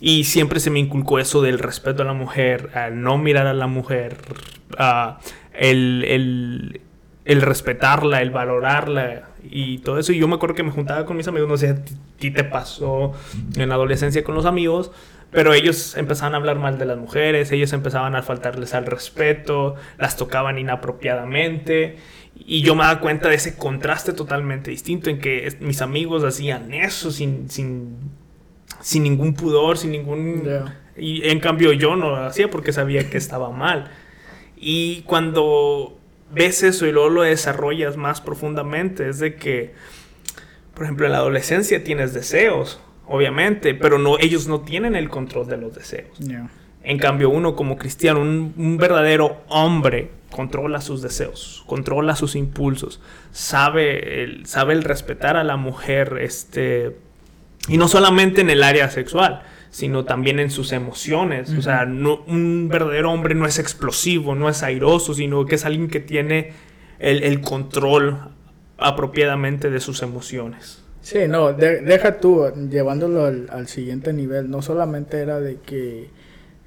y siempre se me inculcó eso del respeto a la mujer, a no mirar a la mujer, a el, el, respetarla, el valorarla y todo eso. Y yo me acuerdo que me juntaba con mis amigos, no sé, a ti te pasó en la adolescencia con los amigos, Pero ellos empezaban a hablar mal de las mujeres, ellos empezaban a faltarles al respeto, las tocaban inapropiadamente. Y yo me daba cuenta de ese contraste totalmente distinto en que mis amigos hacían eso sin, sin, sin ningún pudor, sin ningún... Y en cambio yo no lo hacía porque sabía que estaba mal. Y cuando ves eso y luego lo desarrollas más profundamente, es de que, por ejemplo, en la adolescencia tienes deseos, obviamente, pero no, ellos no tienen el control de los deseos. En cambio, uno como cristiano, un, verdadero hombre, controla sus deseos, controla sus impulsos, sabe el, sabe el respetar a la mujer, este, y no solamente en el área sexual, sino también en sus emociones. O sea, no, un verdadero hombre no es explosivo, no es airoso, sino que es alguien que tiene el, control apropiadamente de sus emociones. Sí, no, deja tú, llevándolo al, siguiente nivel, no solamente era de que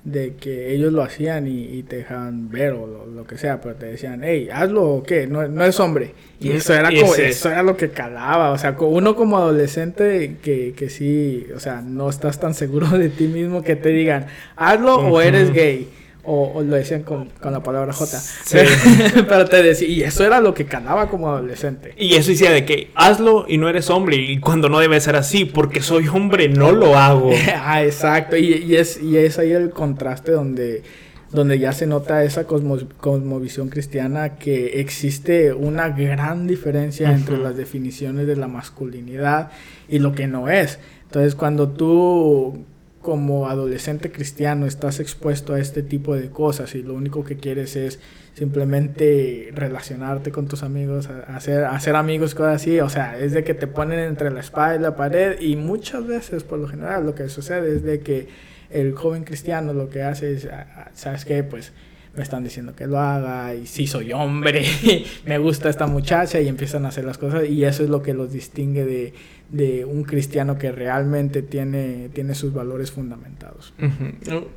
de que ellos lo hacían y, te dejaban ver o lo, que sea, pero te decían, hey, hazlo o qué, no, no es hombre. Y eso era, como, eso era lo que calaba, o sea, uno como adolescente que, que sí, o sea, no estás tan seguro de ti mismo que te digan, hazlo o eres gay. O, lo decían con, con, la palabra J. Sí. Pero te decía, y eso era lo que calaba como adolescente. Y eso decía de que hazlo y no eres hombre, y cuando no debe ser así, porque soy hombre, no lo hago. ah, exacto, y, y, es, y es ahí el contraste donde, donde ya se nota esa cosmovisión cristiana que existe una gran diferencia entre las definiciones de la masculinidad y lo que no es. Entonces, cuando tú como adolescente cristiano estás expuesto a este tipo de cosas y lo único que quieres es simplemente relacionarte con tus amigos, hacer, hacer amigos, cosas así, o sea, es de que te ponen entre la espada y la pared y muchas veces por lo general lo que sucede es de que el joven cristiano lo que hace es, ¿sabes qué? Pues me están diciendo que lo haga y sí soy hombre, me gusta esta muchacha y empiezan a hacer las cosas y eso es lo que los distingue de, de un cristiano que realmente tiene, tiene sus valores fundamentados.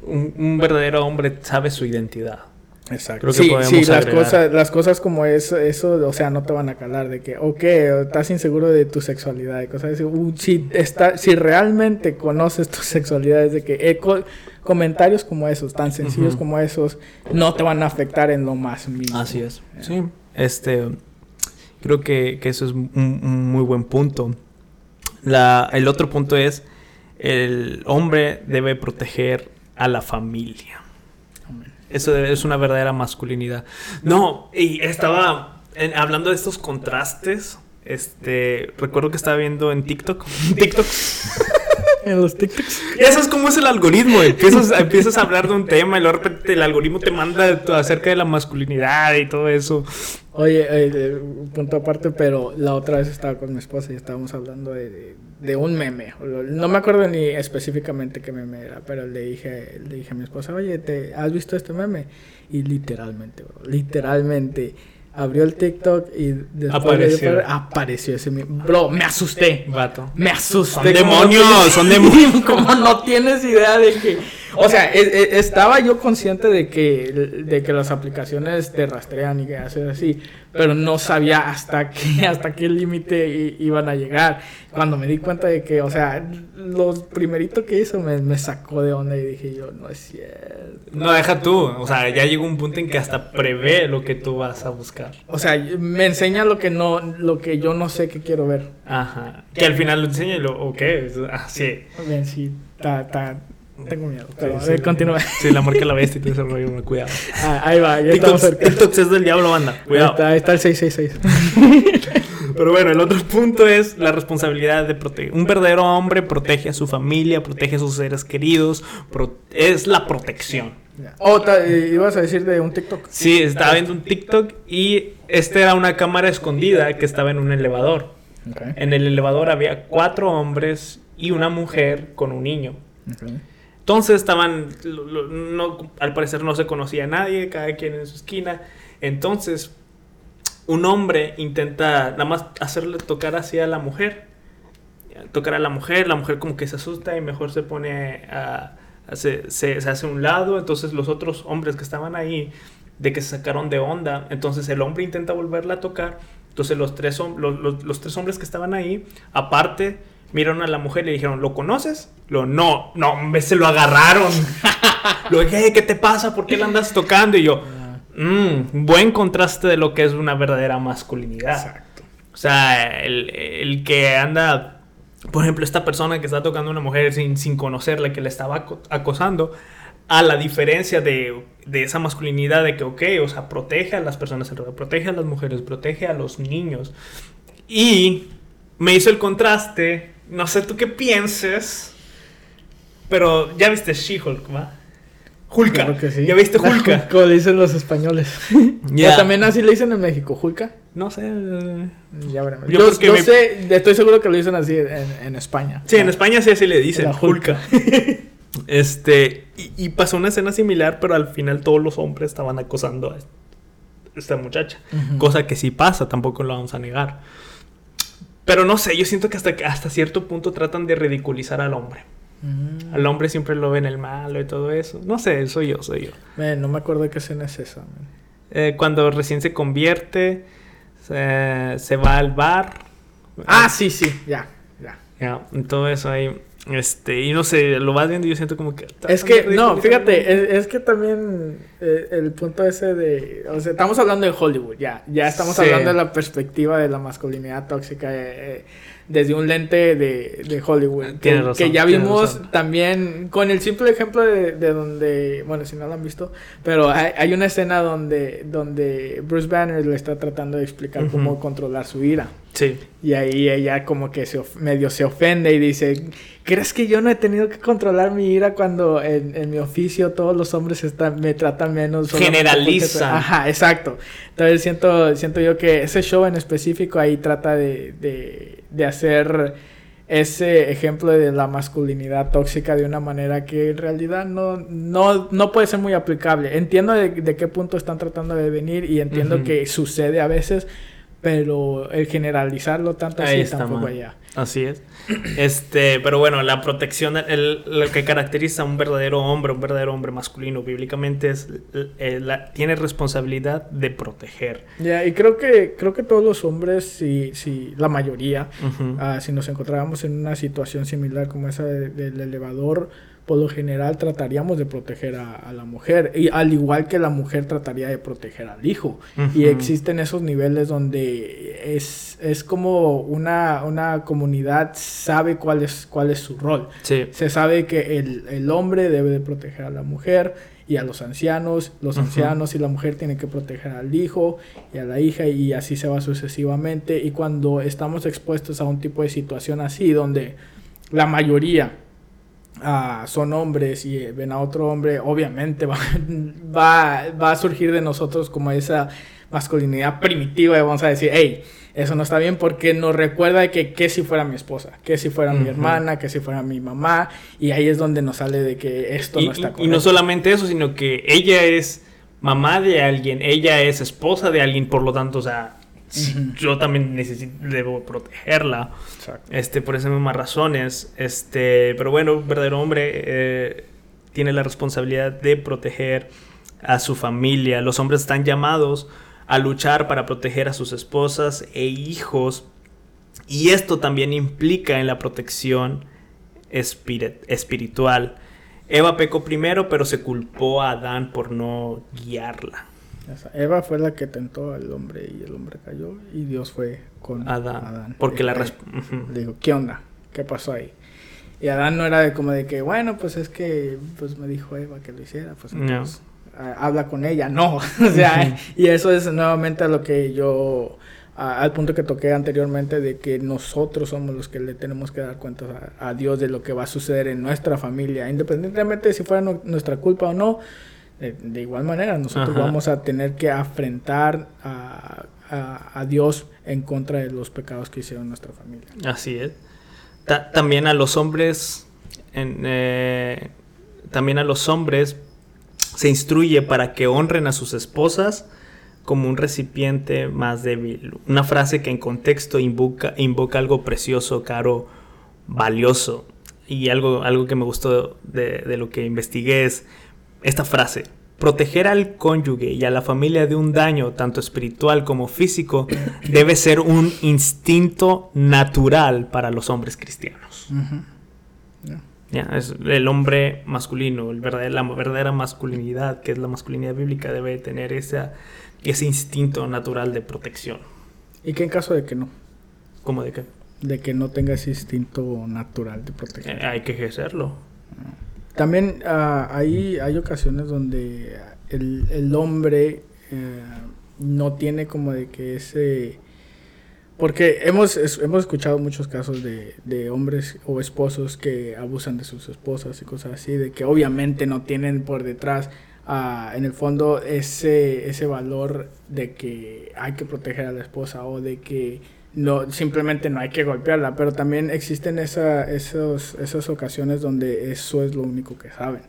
un, verdadero hombre sabe su identidad. Exacto. sí, sí las, cosas, las cosas como eso, eso, o sea, no te van a calar de que, ok, estás inseguro de tu sexualidad y cosas así. Uh, si, está, si realmente conoces tu sexualidad, es de que eh, comentarios como esos, tan sencillos como esos, no te van a afectar en lo más mínimo. Así es. Sí. Este, creo que, que eso es un, un muy buen punto. La, el otro punto es, el hombre debe proteger a la familia. Eso es una verdadera masculinidad. No, y estaba hablando de estos contrastes. Este, recuerdo que estaba viendo en TikTok. TikTok. En los TikToks. Eso es como es el algoritmo. Empiezas, empiezas a hablar de un tema y luego de repente el algoritmo te manda acerca de la masculinidad y todo eso. Oye, eh, punto aparte, pero la otra vez estaba con mi esposa y estábamos hablando de, de, un meme. No me acuerdo ni específicamente qué meme era, pero le dije, le dije a mi esposa, oye, ¿te, ¿has visto este meme? Y literalmente, bro, literalmente abrió el TikTok y después apareció, apareció ese bro me asusté vato me asusté son demonios son demonios como no tienes idea de que o sea, e, e, estaba yo consciente de que, de que las aplicaciones te rastrean y que hacen así, pero no sabía hasta qué, hasta qué límite iban a llegar. Cuando me di cuenta de que, o sea, lo primerito que hizo me, me sacó de onda y dije yo, no es cierto. No, deja tú, o sea, ya llegó un punto en que hasta prevé lo que tú vas a buscar. O sea, me enseña lo que no, lo que yo no sé que quiero ver. Ajá. Que al final lo enseña y lo, ok, ah, sí. Bien, sí, está tengo miedo, pero sí, continúa. Sí, la marca la bestia y todo ese rollo, cuidado. Ah, ahí va, ya TikTok, estamos TikTok es del diablo, banda. Cuidado. Ahí está, el 666. Pero bueno, el otro punto es la responsabilidad de proteger. Un verdadero hombre protege a su familia, protege a sus seres queridos, es la protección. Oh, ibas a decir de un TikTok. Sí, estaba viendo un TikTok y esta era una cámara escondida que estaba en un elevador. En el elevador había cuatro hombres y una mujer con un niño. Okay. Entonces estaban, no, al parecer no se conocía a nadie, cada quien en su esquina. Entonces, un hombre intenta nada más hacerle tocar hacia la mujer. Tocar a la mujer, la mujer como que se asusta y mejor se pone a... se, se, hace a un lado. Entonces los otros hombres que estaban ahí, de que se sacaron de onda, entonces el hombre intenta volverla a tocar. Entonces los tres, los, los, los tres hombres que estaban ahí, aparte, miraron a la mujer y le dijeron, ¿lo conoces? Lo, no, no, hombre, se lo agarraron. lo dije, ¿qué te pasa? ¿Por qué la andas tocando? Y yo, mmm, buen contraste de lo que es una verdadera masculinidad. Exacto. O sea, el, el que anda, por ejemplo, esta persona que está tocando a una mujer sin, sin conocerla, que le estaba acosando, a la diferencia de, de, esa masculinidad de que, ok, o sea, protege a las personas protege a las mujeres, protege a los niños. Y me hizo el contraste, no sé tú qué pienses, pero ya viste She-Hulk, ¿va? Hulka. sí. ¿Ya viste Hulka? Como le dicen los españoles. Ya. también así le dicen en México, Hulka. No sé. Ya veremos. Yo, sé, estoy seguro que lo dicen así en, España. Sí, en España sí así le dicen, Hulka. este, y, pasó una escena similar, pero al final todos los hombres estaban acosando a esta muchacha. Cosa que sí pasa, tampoco lo vamos a negar. Pero no sé, yo siento que hasta, hasta cierto punto tratan de ridiculizar al hombre. Mm. Al hombre siempre lo ven el malo y todo eso. No sé, soy yo, soy yo. no me acuerdo qué escena es esa. Eh, cuando recién se convierte, se, va al bar. Ah, sí, sí, ya, ya. Ya, todo eso ahí. Este, y no sé, lo vas viendo y yo siento como que... Es que, no, fíjate, es, que también eh, el punto ese de... O sea, estamos hablando de Hollywood, ya. Ya estamos hablando de la perspectiva de la masculinidad tóxica. Eh, eh desde un lente de, de Hollywood. Que, que ya vimos también con el simple ejemplo de, de, donde, bueno, si no lo han visto, pero hay, hay, una escena donde, donde Bruce Banner le está tratando de explicar cómo controlar su ira. Sí. Y ahí ella como que se medio se ofende y dice, ¿crees que yo no he tenido que controlar mi ira cuando en, en mi oficio todos los hombres están, me tratan menos? Generalizan. Ajá, exacto. Entonces siento, siento yo que ese show en específico ahí trata de, de, de hacer ese ejemplo de la masculinidad tóxica de una manera que en realidad no, no, no puede ser muy aplicable. Entiendo de, qué punto están tratando de venir y entiendo que sucede a veces, pero el generalizarlo tanto así tampoco allá. Así es. Este, pero bueno, la protección, el, lo que caracteriza a un verdadero hombre, un verdadero hombre masculino bíblicamente es eh, la, tiene responsabilidad de proteger. Ya, y creo que creo que todos los hombres, si, si la mayoría, ah, si nos encontrábamos en una situación similar como esa del elevador, por lo general trataríamos de proteger a, la mujer, y al igual que la mujer trataría de proteger al hijo. Y existen esos niveles donde es, es como una, una comunidad sabe cuál es, cuál es su rol. Se sabe que el, el, hombre debe de proteger a la mujer y a los ancianos, los ancianos y la mujer tienen que proteger al hijo y a la hija y así se va sucesivamente. Y cuando estamos expuestos a un tipo de situación así, donde la mayoría son hombres y ven a otro hombre, obviamente va, va, a surgir de nosotros como esa masculinidad primitiva y vamos a decir, hey, eso no está bien porque nos recuerda que que si fuera mi esposa, que si fuera mi hermana, que si fuera mi mamá, y ahí es donde nos sale de que esto no está correcto. Y no solamente eso, sino que ella es mamá de alguien, ella es esposa de alguien, por lo tanto, o sea, yo también necesito, debo protegerla. Este, por esas mismas razones. Este, pero bueno, un verdadero hombre eh, tiene la responsabilidad de proteger a su familia. Los hombres están llamados a luchar para proteger a sus esposas e hijos. Y esto también implica en la protección espiritual. Eva pecó primero, pero se culpó a Adán por no guiarla. Eva fue la que tentó al hombre y el hombre cayó y Dios fue con Adán. Porque la Le dijo, ¿qué onda? ¿Qué pasó ahí? Y Adán no era de como de que, bueno, pues es que pues me dijo Eva que lo hiciera, pues habla con ella. No, o sea, y eso es nuevamente a lo que yo al punto que toqué anteriormente de que nosotros somos los que le tenemos que dar cuentas a, Dios de lo que va a suceder en nuestra familia, independientemente de si fuera nuestra culpa o no, de, igual manera, nosotros vamos a tener que afrentar a, a, Dios en contra de los pecados que hicieron nuestra familia. Así es. también a los hombres, eh, también a los hombres se instruye para que honren a sus esposas como un recipiente más débil. Una frase que en contexto invoca, invoca algo precioso, caro, valioso. Y algo, algo que me gustó de, de lo que investigué es esta frase, Proteger al cónyuge y a la familia de un daño, tanto espiritual como físico, debe ser un instinto natural para los hombres cristianos. Ya, es el hombre masculino, el la verdadera masculinidad, que es la masculinidad bíblica, debe tener esa, ese instinto natural de protección. ¿Y qué en caso de que no? ¿Cómo de qué? De que no tenga ese instinto natural de protección. Eh, hay que ejercerlo. También uh, hay, hay ocasiones donde el, el hombre eh, no tiene como de que ese porque hemos, hemos escuchado muchos casos de, de, hombres o esposos que abusan de sus esposas y cosas así, de que obviamente no tienen por detrás, uh, en el fondo, ese, ese valor de que hay que proteger a la esposa o de que no simplemente no hay que golpearla, pero también existen esa, esos, esas ocasiones donde eso es lo único que saben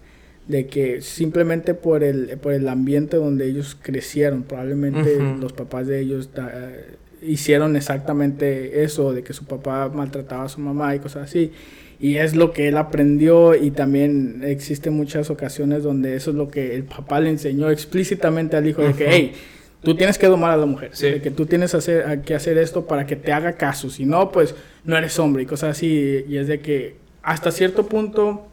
de que simplemente por el, por el ambiente donde ellos crecieron, probablemente los papás de ellos hicieron exactamente eso, de que su papá maltrataba a su mamá y cosas así. Y es lo que él aprendió y también existen muchas ocasiones donde eso es lo que el papá le enseñó explícitamente al hijo, de que, hey, tú tienes que domar a la mujer, de que tú tienes hacer, que hacer esto para que te haga caso, si no, pues no eres hombre y cosas así. Y es de que hasta cierto punto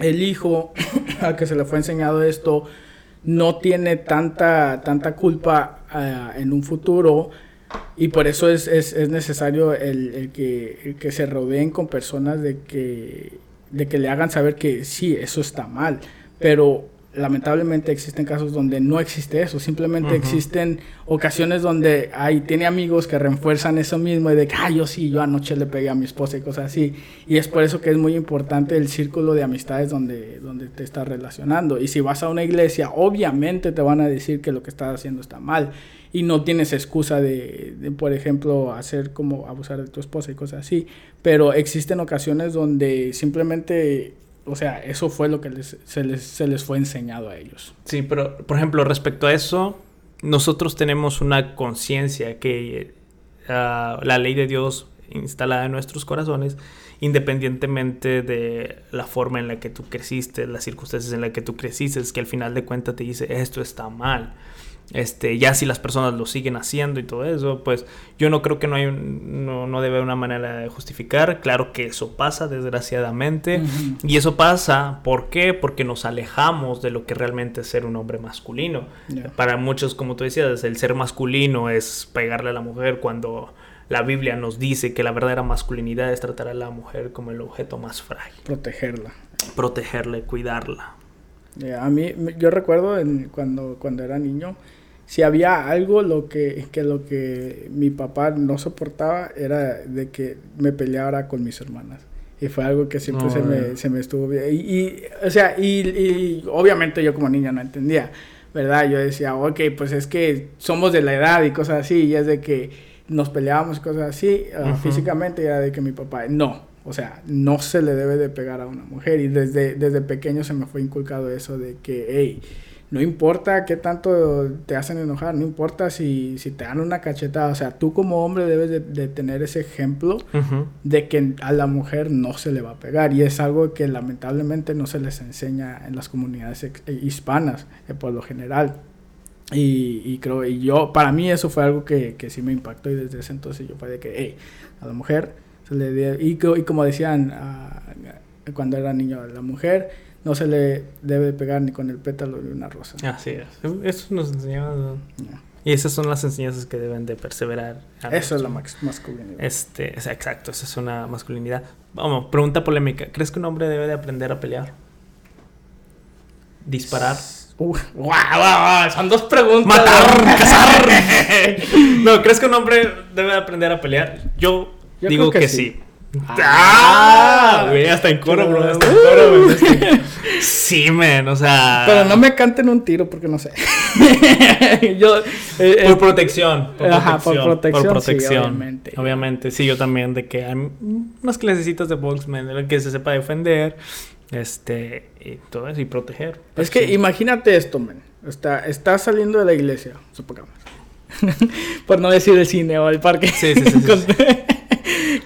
el hijo al que se le fue enseñado esto no tiene tanta, tanta culpa ah, en un futuro y por eso es, es, es necesario el, el, que, el, que, se rodeen con personas de que, de que le hagan saber que sí, eso está mal. Pero lamentablemente existen casos donde no existe eso, simplemente uh -huh. existen ocasiones donde hay, tiene amigos que refuerzan eso mismo y de que, ah, yo sí, yo anoche le pegué a mi esposa y cosas así. Y es por eso que es muy importante el círculo de amistades donde, donde te estás relacionando. Y si vas a una iglesia, obviamente te van a decir que lo que estás haciendo está mal y no tienes excusa de, de, por ejemplo, hacer como abusar de tu esposa y cosas así. Pero existen ocasiones donde simplemente, o sea, eso fue lo que les, se, les, se les fue enseñado a ellos. Sí, pero, por ejemplo, respecto a eso, nosotros tenemos una conciencia que uh, la ley de Dios instalada en nuestros corazones, independientemente de la forma en la que tú creciste, las circunstancias en las que tú creciste, es que al final de cuentas te dice, esto está mal. Este, ya si las personas lo siguen haciendo y todo eso, pues yo no creo que no hay un, no, no debe haber una manera de justificar. Claro que eso pasa, desgraciadamente. Uh -huh. Y eso pasa, ¿por qué? Porque nos alejamos de lo que realmente es ser un hombre masculino. Yeah. Para muchos, como tú decías, el ser masculino es pegarle a la mujer cuando la Biblia nos dice que la verdadera masculinidad es tratar a la mujer como el objeto más frágil. Protegerla. Protegerla, cuidarla. Yeah, a mí, yo recuerdo en, cuando, cuando era niño, si había algo lo que, que lo que mi papá no soportaba era de que me peleara con mis hermanas. Y fue algo que siempre no, se, me, se, me, estuvo bien. Y, y o sea, y, y, obviamente yo como niño no entendía, ¿verdad? Yo decía, ok, pues es que somos de la edad y cosas así, y es de que nos peleábamos y cosas así, uh -huh. uh, físicamente, y era de que mi papá, no, o sea, no se le debe de pegar a una mujer. Y desde, desde pequeño se me fue inculcado eso de que, hey, no importa qué tanto te hacen enojar, no importa si, si te dan una cachetada, o sea, tú como hombre debes de, de tener ese ejemplo uh -huh. de que a la mujer no se le va a pegar y es algo que lamentablemente no se les enseña en las comunidades eh, hispanas eh, por lo general. Y, y, creo, y yo, para mí eso fue algo que, que sí me impactó y desde ese entonces yo fue de que, hey, a la mujer se le y, y como decían uh, cuando era niño, la mujer no se le debe pegar ni con el pétalo de una rosa. Así es. Eso nos enseñaba. Yeah. Y esas son las enseñanzas que deben de perseverar. Eso es la masculinidad. Este, exacto, esa es una masculinidad. Vamos, pregunta polémica. ¿Crees que un hombre debe de aprender a pelear? ¿Disparar? Uh, wow, wow, son dos preguntas. Matar, cazar. no, ¿crees que un hombre debe de aprender a pelear? Yo, Yo digo que, que, sí. sí. Ah, güey, hasta en coro, bro. Hasta en coro, güey. Sí, men, o sea. Pero no me canten un tiro porque no sé. yo. Eh, por protección. Por ajá, protección, por protección. Por protección. Sí, obviamente. Obviamente, sí, yo también. De que hay unas clasecitas de boxman, de que se sepa defender. Este. Y todo eso, y proteger. Es que sí. imagínate esto, men. Está, estás saliendo de la iglesia, supongamos. por no decir el cine o el parque. Sí, sí, sí. sí, con, sí.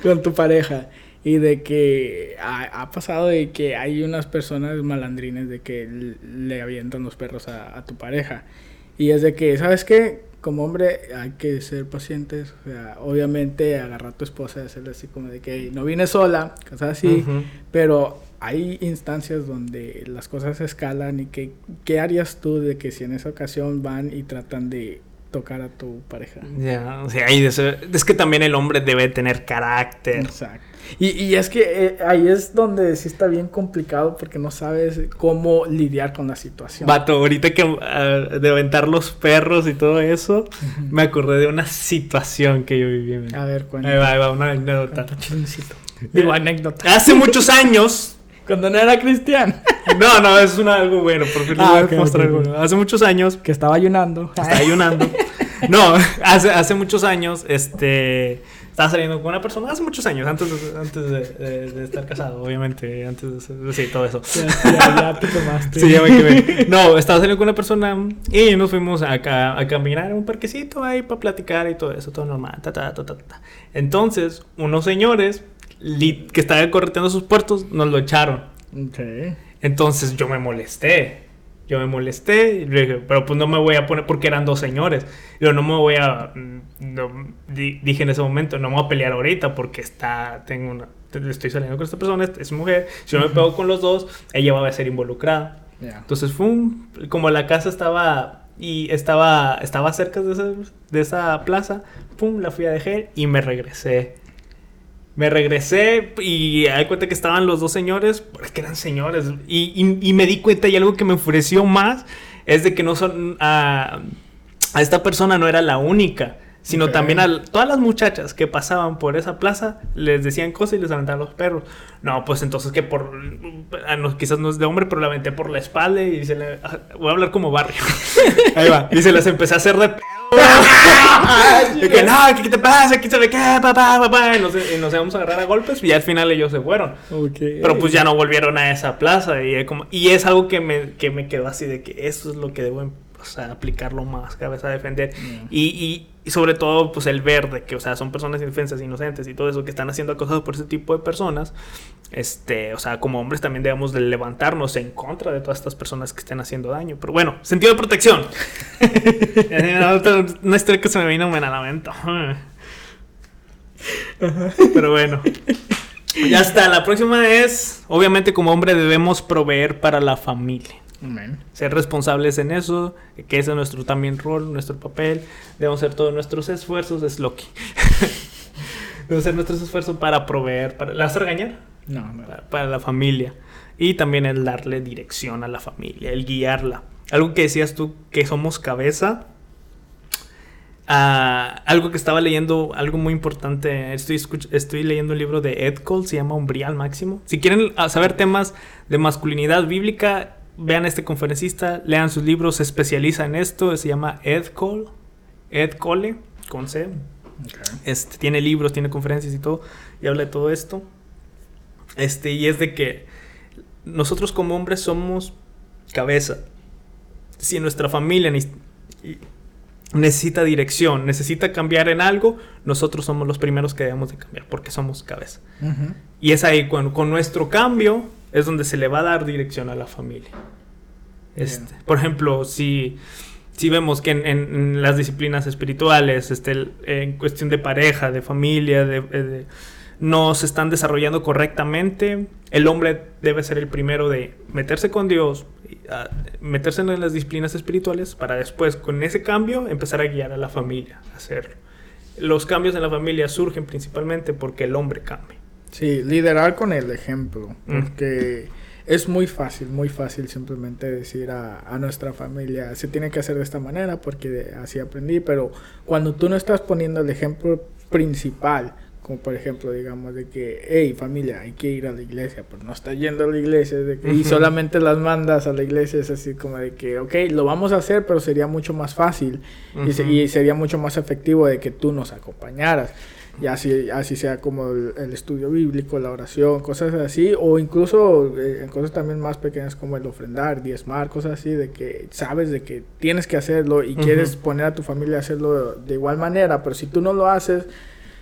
con tu pareja. Y de que ha, pasado de que hay unas personas malandrines de que le avientan los perros a, a tu pareja. Y es de que, ¿sabes qué? como hombre hay que ser pacientes. O sea, obviamente agarrar a tu esposa y hacerle así como de que no viene sola, cosas así. Pero hay instancias donde las cosas escalan y que, ¿qué harías tú de que si en esa ocasión van y tratan de tocar a tu pareja? Ya, o sea, es que también el hombre debe tener carácter. Exacto. Y, es que eh, ahí es donde sí está bien complicado porque no sabes cómo lidiar con la situación. Vato, ahorita que uh, de aventar los perros y todo eso, me acordé de una situación que yo viví. A ver, cuéntame. Ahí va, ahí va, una anécdota. Digo, anécdota. Hace muchos años. Cuando no era cristiano. no, no, es una, algo bueno, porque ah, voy a mostrar algo. Hace muchos años. Que estaba ayunando. Estaba ayunando. no, hace, hace muchos años, este estaba saliendo con una persona hace muchos años, antes de, antes de, estar casado, obviamente, antes de, sí, todo eso. Ya, ya, te tomaste. Sí, ya me quedé. No, estaba saliendo con una persona y nos fuimos a, a, caminar a un parquecito ahí para platicar y todo eso, todo normal. Ta, ta, ta, Entonces, unos señores que estaban correteando sus puertos nos lo echaron. Okay. Entonces yo me molesté. Yo me molesté dije, pero pues no me voy a poner porque eran dos señores. Yo no me voy a. Mm, dije en ese momento, no me voy a pelear ahorita porque está. Tengo una. Estoy saliendo con esta persona, es mujer. Si yo me pego con los dos, ella va a ser involucrada. Entonces, fue como la casa estaba y estaba, estaba cerca de esa, de esa plaza, pum, la fui a dejar y me regresé. Me regresé y me di cuenta que estaban los dos señores, porque eran señores. Y, y, me di cuenta y algo que me enfureció más es de que no son... a esta persona no era la única sino también a todas las muchachas que pasaban por esa plaza les decían cosas y les aventaban los perros. No, pues entonces que por no, quizás no es de hombre, pero la aventé por la espalda y se le voy a hablar como barrio. Ahí va. Y se las empecé a hacer de y que no, ¿qué te pasa? ¿Qué sabe qué? Papá, papá. Y nos, y nos íbamos a agarrar a golpes y al final ellos se fueron. Pero pues ya no volvieron a esa plaza. Y, como, y es algo que me, que me quedó así de que eso es lo que debo o sea, aplicarlo más, cabeza a defender. Y, y, sobre todo, pues el verde, que, o sea, son personas indefensas, inocentes y todo eso, que están haciendo acosados por ese tipo de personas. Este, o sea, como hombres también debemos de levantarnos en contra de todas estas personas que estén haciendo daño. Pero bueno, sentido de protección. Una historia que se me vino en la lamento. Pero bueno. Ya está, la próxima es, obviamente como hombre debemos proveer para la familia. Ser responsables en eso, que ese es nuestro también rol, nuestro papel. Debemos hacer todos nuestros esfuerzos, es Loki. Debemos hacer nuestros esfuerzos para proveer. Para, ¿La vas a regañar? No, Para, la familia. Y también el darle dirección a la familia, el guiarla. Algo que decías tú, que somos cabeza. Ah, algo que estaba leyendo, algo muy importante. Estoy, estoy leyendo un libro de Ed Cole, se llama Umbrial Máximo. Si quieren ah, saber temas de masculinidad bíblica, vean a este conferencista, lean sus libros, se especializa en esto, se llama Ed Cole, Ed Cole, con C. Este, tiene libros, tiene conferencias y todo, y habla de todo esto. Este, y es de que nosotros como hombres somos cabeza. Si nuestra familia necesita dirección, necesita cambiar en algo, nosotros somos los primeros que debemos de cambiar, porque somos cabeza. Y es ahí cuando con nuestro cambio es donde se le va a dar dirección a la familia. Este, por ejemplo, si, si vemos que en, las disciplinas espirituales, este, en cuestión de pareja, de familia, de, no se están desarrollando correctamente, el hombre debe ser el primero de meterse con Dios, meterse en las disciplinas espirituales para después, con ese cambio, empezar a guiar a la familia, a hacerlo. Los cambios en la familia surgen principalmente porque el hombre cambia. Sí, liderar con el ejemplo, mm. porque es muy fácil, muy fácil simplemente decir a, a, nuestra familia, se tiene que hacer de esta manera porque así aprendí, pero cuando tú no estás poniendo el ejemplo principal, como por ejemplo, digamos, de que, hey familia, hay que ir a la iglesia, pero no está yendo a la iglesia, de que, y solamente las mandas a la iglesia, es así como de que, ok, lo vamos a hacer, pero sería mucho más fácil y, y sería mucho más efectivo de que tú nos acompañaras y así, así sea como el, estudio bíblico, la oración, cosas así, o incluso eh, en cosas también más pequeñas como el ofrendar, diezmar, cosas así, de que sabes de que tienes que hacerlo y quieres poner a tu familia a hacerlo de igual manera, pero si tú no lo haces,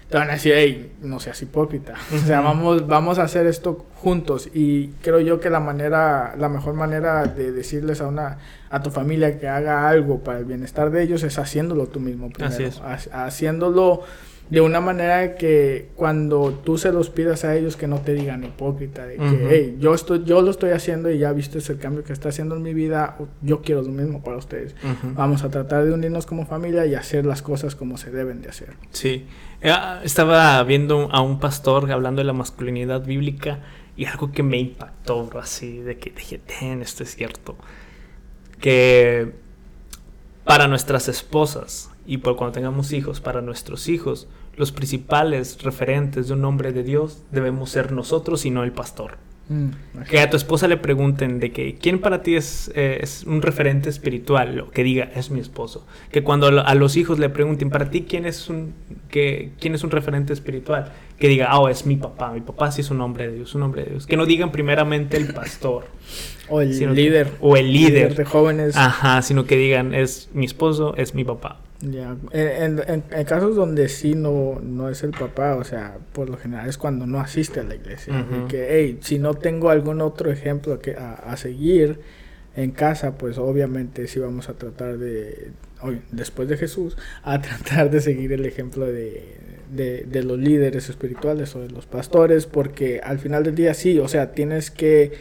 te van a decir, hey, no seas hipócrita. O sea, vamos, vamos a hacer esto juntos. Y creo yo que la manera, la mejor manera de decirles a una, a tu familia que haga algo para el bienestar de ellos es haciéndolo tú mismo primero. Así es. Haciéndolo de una manera que cuando tú se los pidas a ellos que no te digan hipócrita de que hey yo estoy yo lo estoy haciendo y ya viste el cambio que está haciendo en mi vida yo quiero lo mismo para ustedes vamos a tratar de unirnos como familia y hacer las cosas como se deben de hacer Sí. Eh, Estaba viendo a un pastor hablando de la masculinidad bíblica y algo que me impactó, bro, así, de que dije, "Damn, esto es cierto. Que para nuestras esposas y por cuando tengamos hijos, para nuestros hijos, los principales referentes de un hombre de Dios debemos ser nosotros y no el pastor. Que a tu esposa le pregunten de que quién para ti es, eh, es un referente espiritual, o que diga es mi esposo. Que cuando a los hijos le pregunten para ti quién es un que, quién es un referente espiritual, que diga oh es mi papá, mi papá sí es un hombre de Dios, un hombre de Dios. Que no digan primeramente el pastor o el que- líder o el líder, de jóvenes ajá, sino que digan es mi esposo, es mi papá. Ya, En, en- en- en casos donde sí no, no es el papá, o sea, por lo general es cuando no asiste a la iglesia. que, hey, si no tengo algún otro ejemplo que, a, a seguir en casa, pues obviamente sí vamos a tratar de, oye, después de Jesús, a tratar de seguir el ejemplo de, de, de los líderes espirituales o de los pastores, porque al final del día sí, o sea, tienes que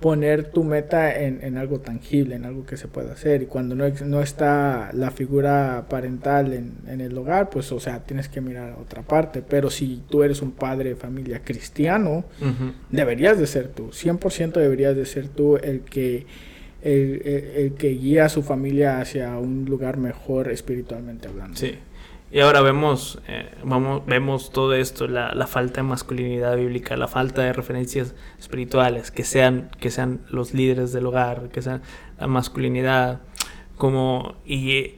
poner tu meta en, en algo tangible, en algo que se pueda hacer. Y cuando no, no está la figura parental en, en el hogar, pues, o sea, tienes que mirar a otra parte. Pero si tú eres un padre de familia cristiano, deberías de ser tú, 100% deberías de ser tú el que, el, el- el que guía a su familia hacia un lugar mejor espiritualmente hablando. Sí. Y ahora vemos, eh, vamos, vemos todo esto, la, la falta de masculinidad bíblica, la falta de referencias espirituales, que sean, que sean los líderes del hogar, que sean la masculinidad, como, y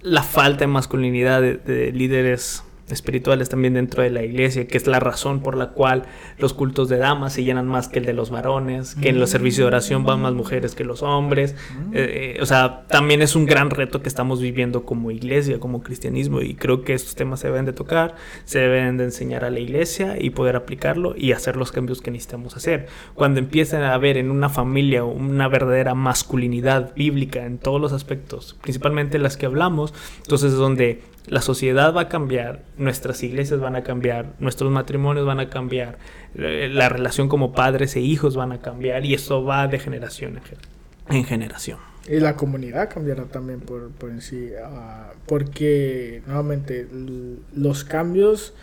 la falta de masculinidad de, de líderes espirituales también dentro de la iglesia, que es la razón por la cual los cultos de damas se llenan más que el de los varones, que en los servicios de oración van más mujeres que los hombres. Eh, eh, o sea, también es un gran reto que estamos viviendo como iglesia, como cristianismo, y creo que estos temas se deben de tocar, se deben de enseñar a la iglesia y poder aplicarlo y hacer los cambios que necesitamos hacer. Cuando empiecen a haber en una familia una verdadera masculinidad bíblica en todos los aspectos, principalmente las que hablamos, entonces es donde la sociedad va a cambiar, nuestras iglesias van a cambiar, nuestros matrimonios van a cambiar, eh, la relación como padres e hijos van a cambiar y eso va de generación en gen- en generación. Y la comunidad cambiará también por, por en sí, ah, porque nuevamente los cambios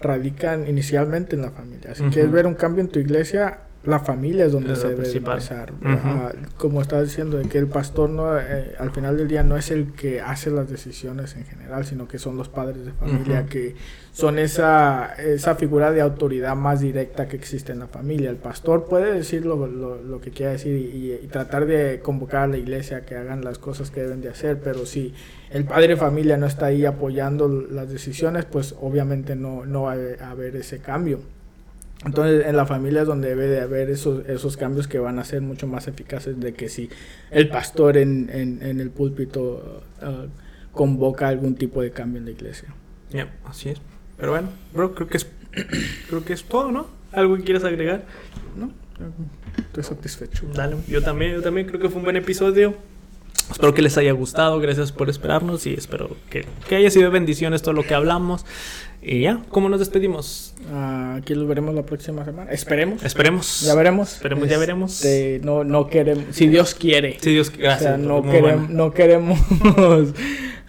radican inicialmente en la familia. Si Ujú. quieres ver un cambio en tu iglesia, la familia es donde Es se debe empezar. Ajá, como estás diciendo, de que el pastor no, eh, al final del día no es el que hace las decisiones en general, sino que son los padres de familia que son esa, esa figura de autoridad más directa que existe en la familia. El pastor puede decir lo, lo- lo que quiera decir y, y tratar de convocar a la iglesia a que hagan las cosas que deben de hacer, pero si el padre de familia no está ahí apoyando las decisiones, pues obviamente no, no va a haber ese cambio. Entonces en la familia es donde debe de haber esos, esos cambios que van a ser mucho más eficaces de que si el pastor en, en, en el púlpito ah, convoca algún tipo de cambio en la iglesia. Ya, así es. Pero bueno, bro, creo que es creo que es todo, ¿no? ¿Algo que quieras agregar? ¿No? Estoy satisfecho. Dale, yo también, yo también creo que fue un buen episodio. Espero que les haya gustado, gracias por esperarnos y espero que, que haya sido bendiciones todo lo que hablamos. Y ya, ¿cómo nos despedimos? Ah, aquí los veremos la próxima semana. Esperemos. Esperemos. Ya veremos. Esperemos, ya veremos. Este, no, no queremos. Si Dios quiere. Sí, Dios, o sea, no, bueno. no queremos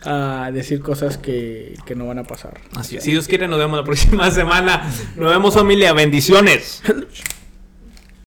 ah, decir cosas que, que no van a pasar. Así es. Si Dios quiere, nos vemos la próxima semana. Nos vemos, familia. Bendiciones.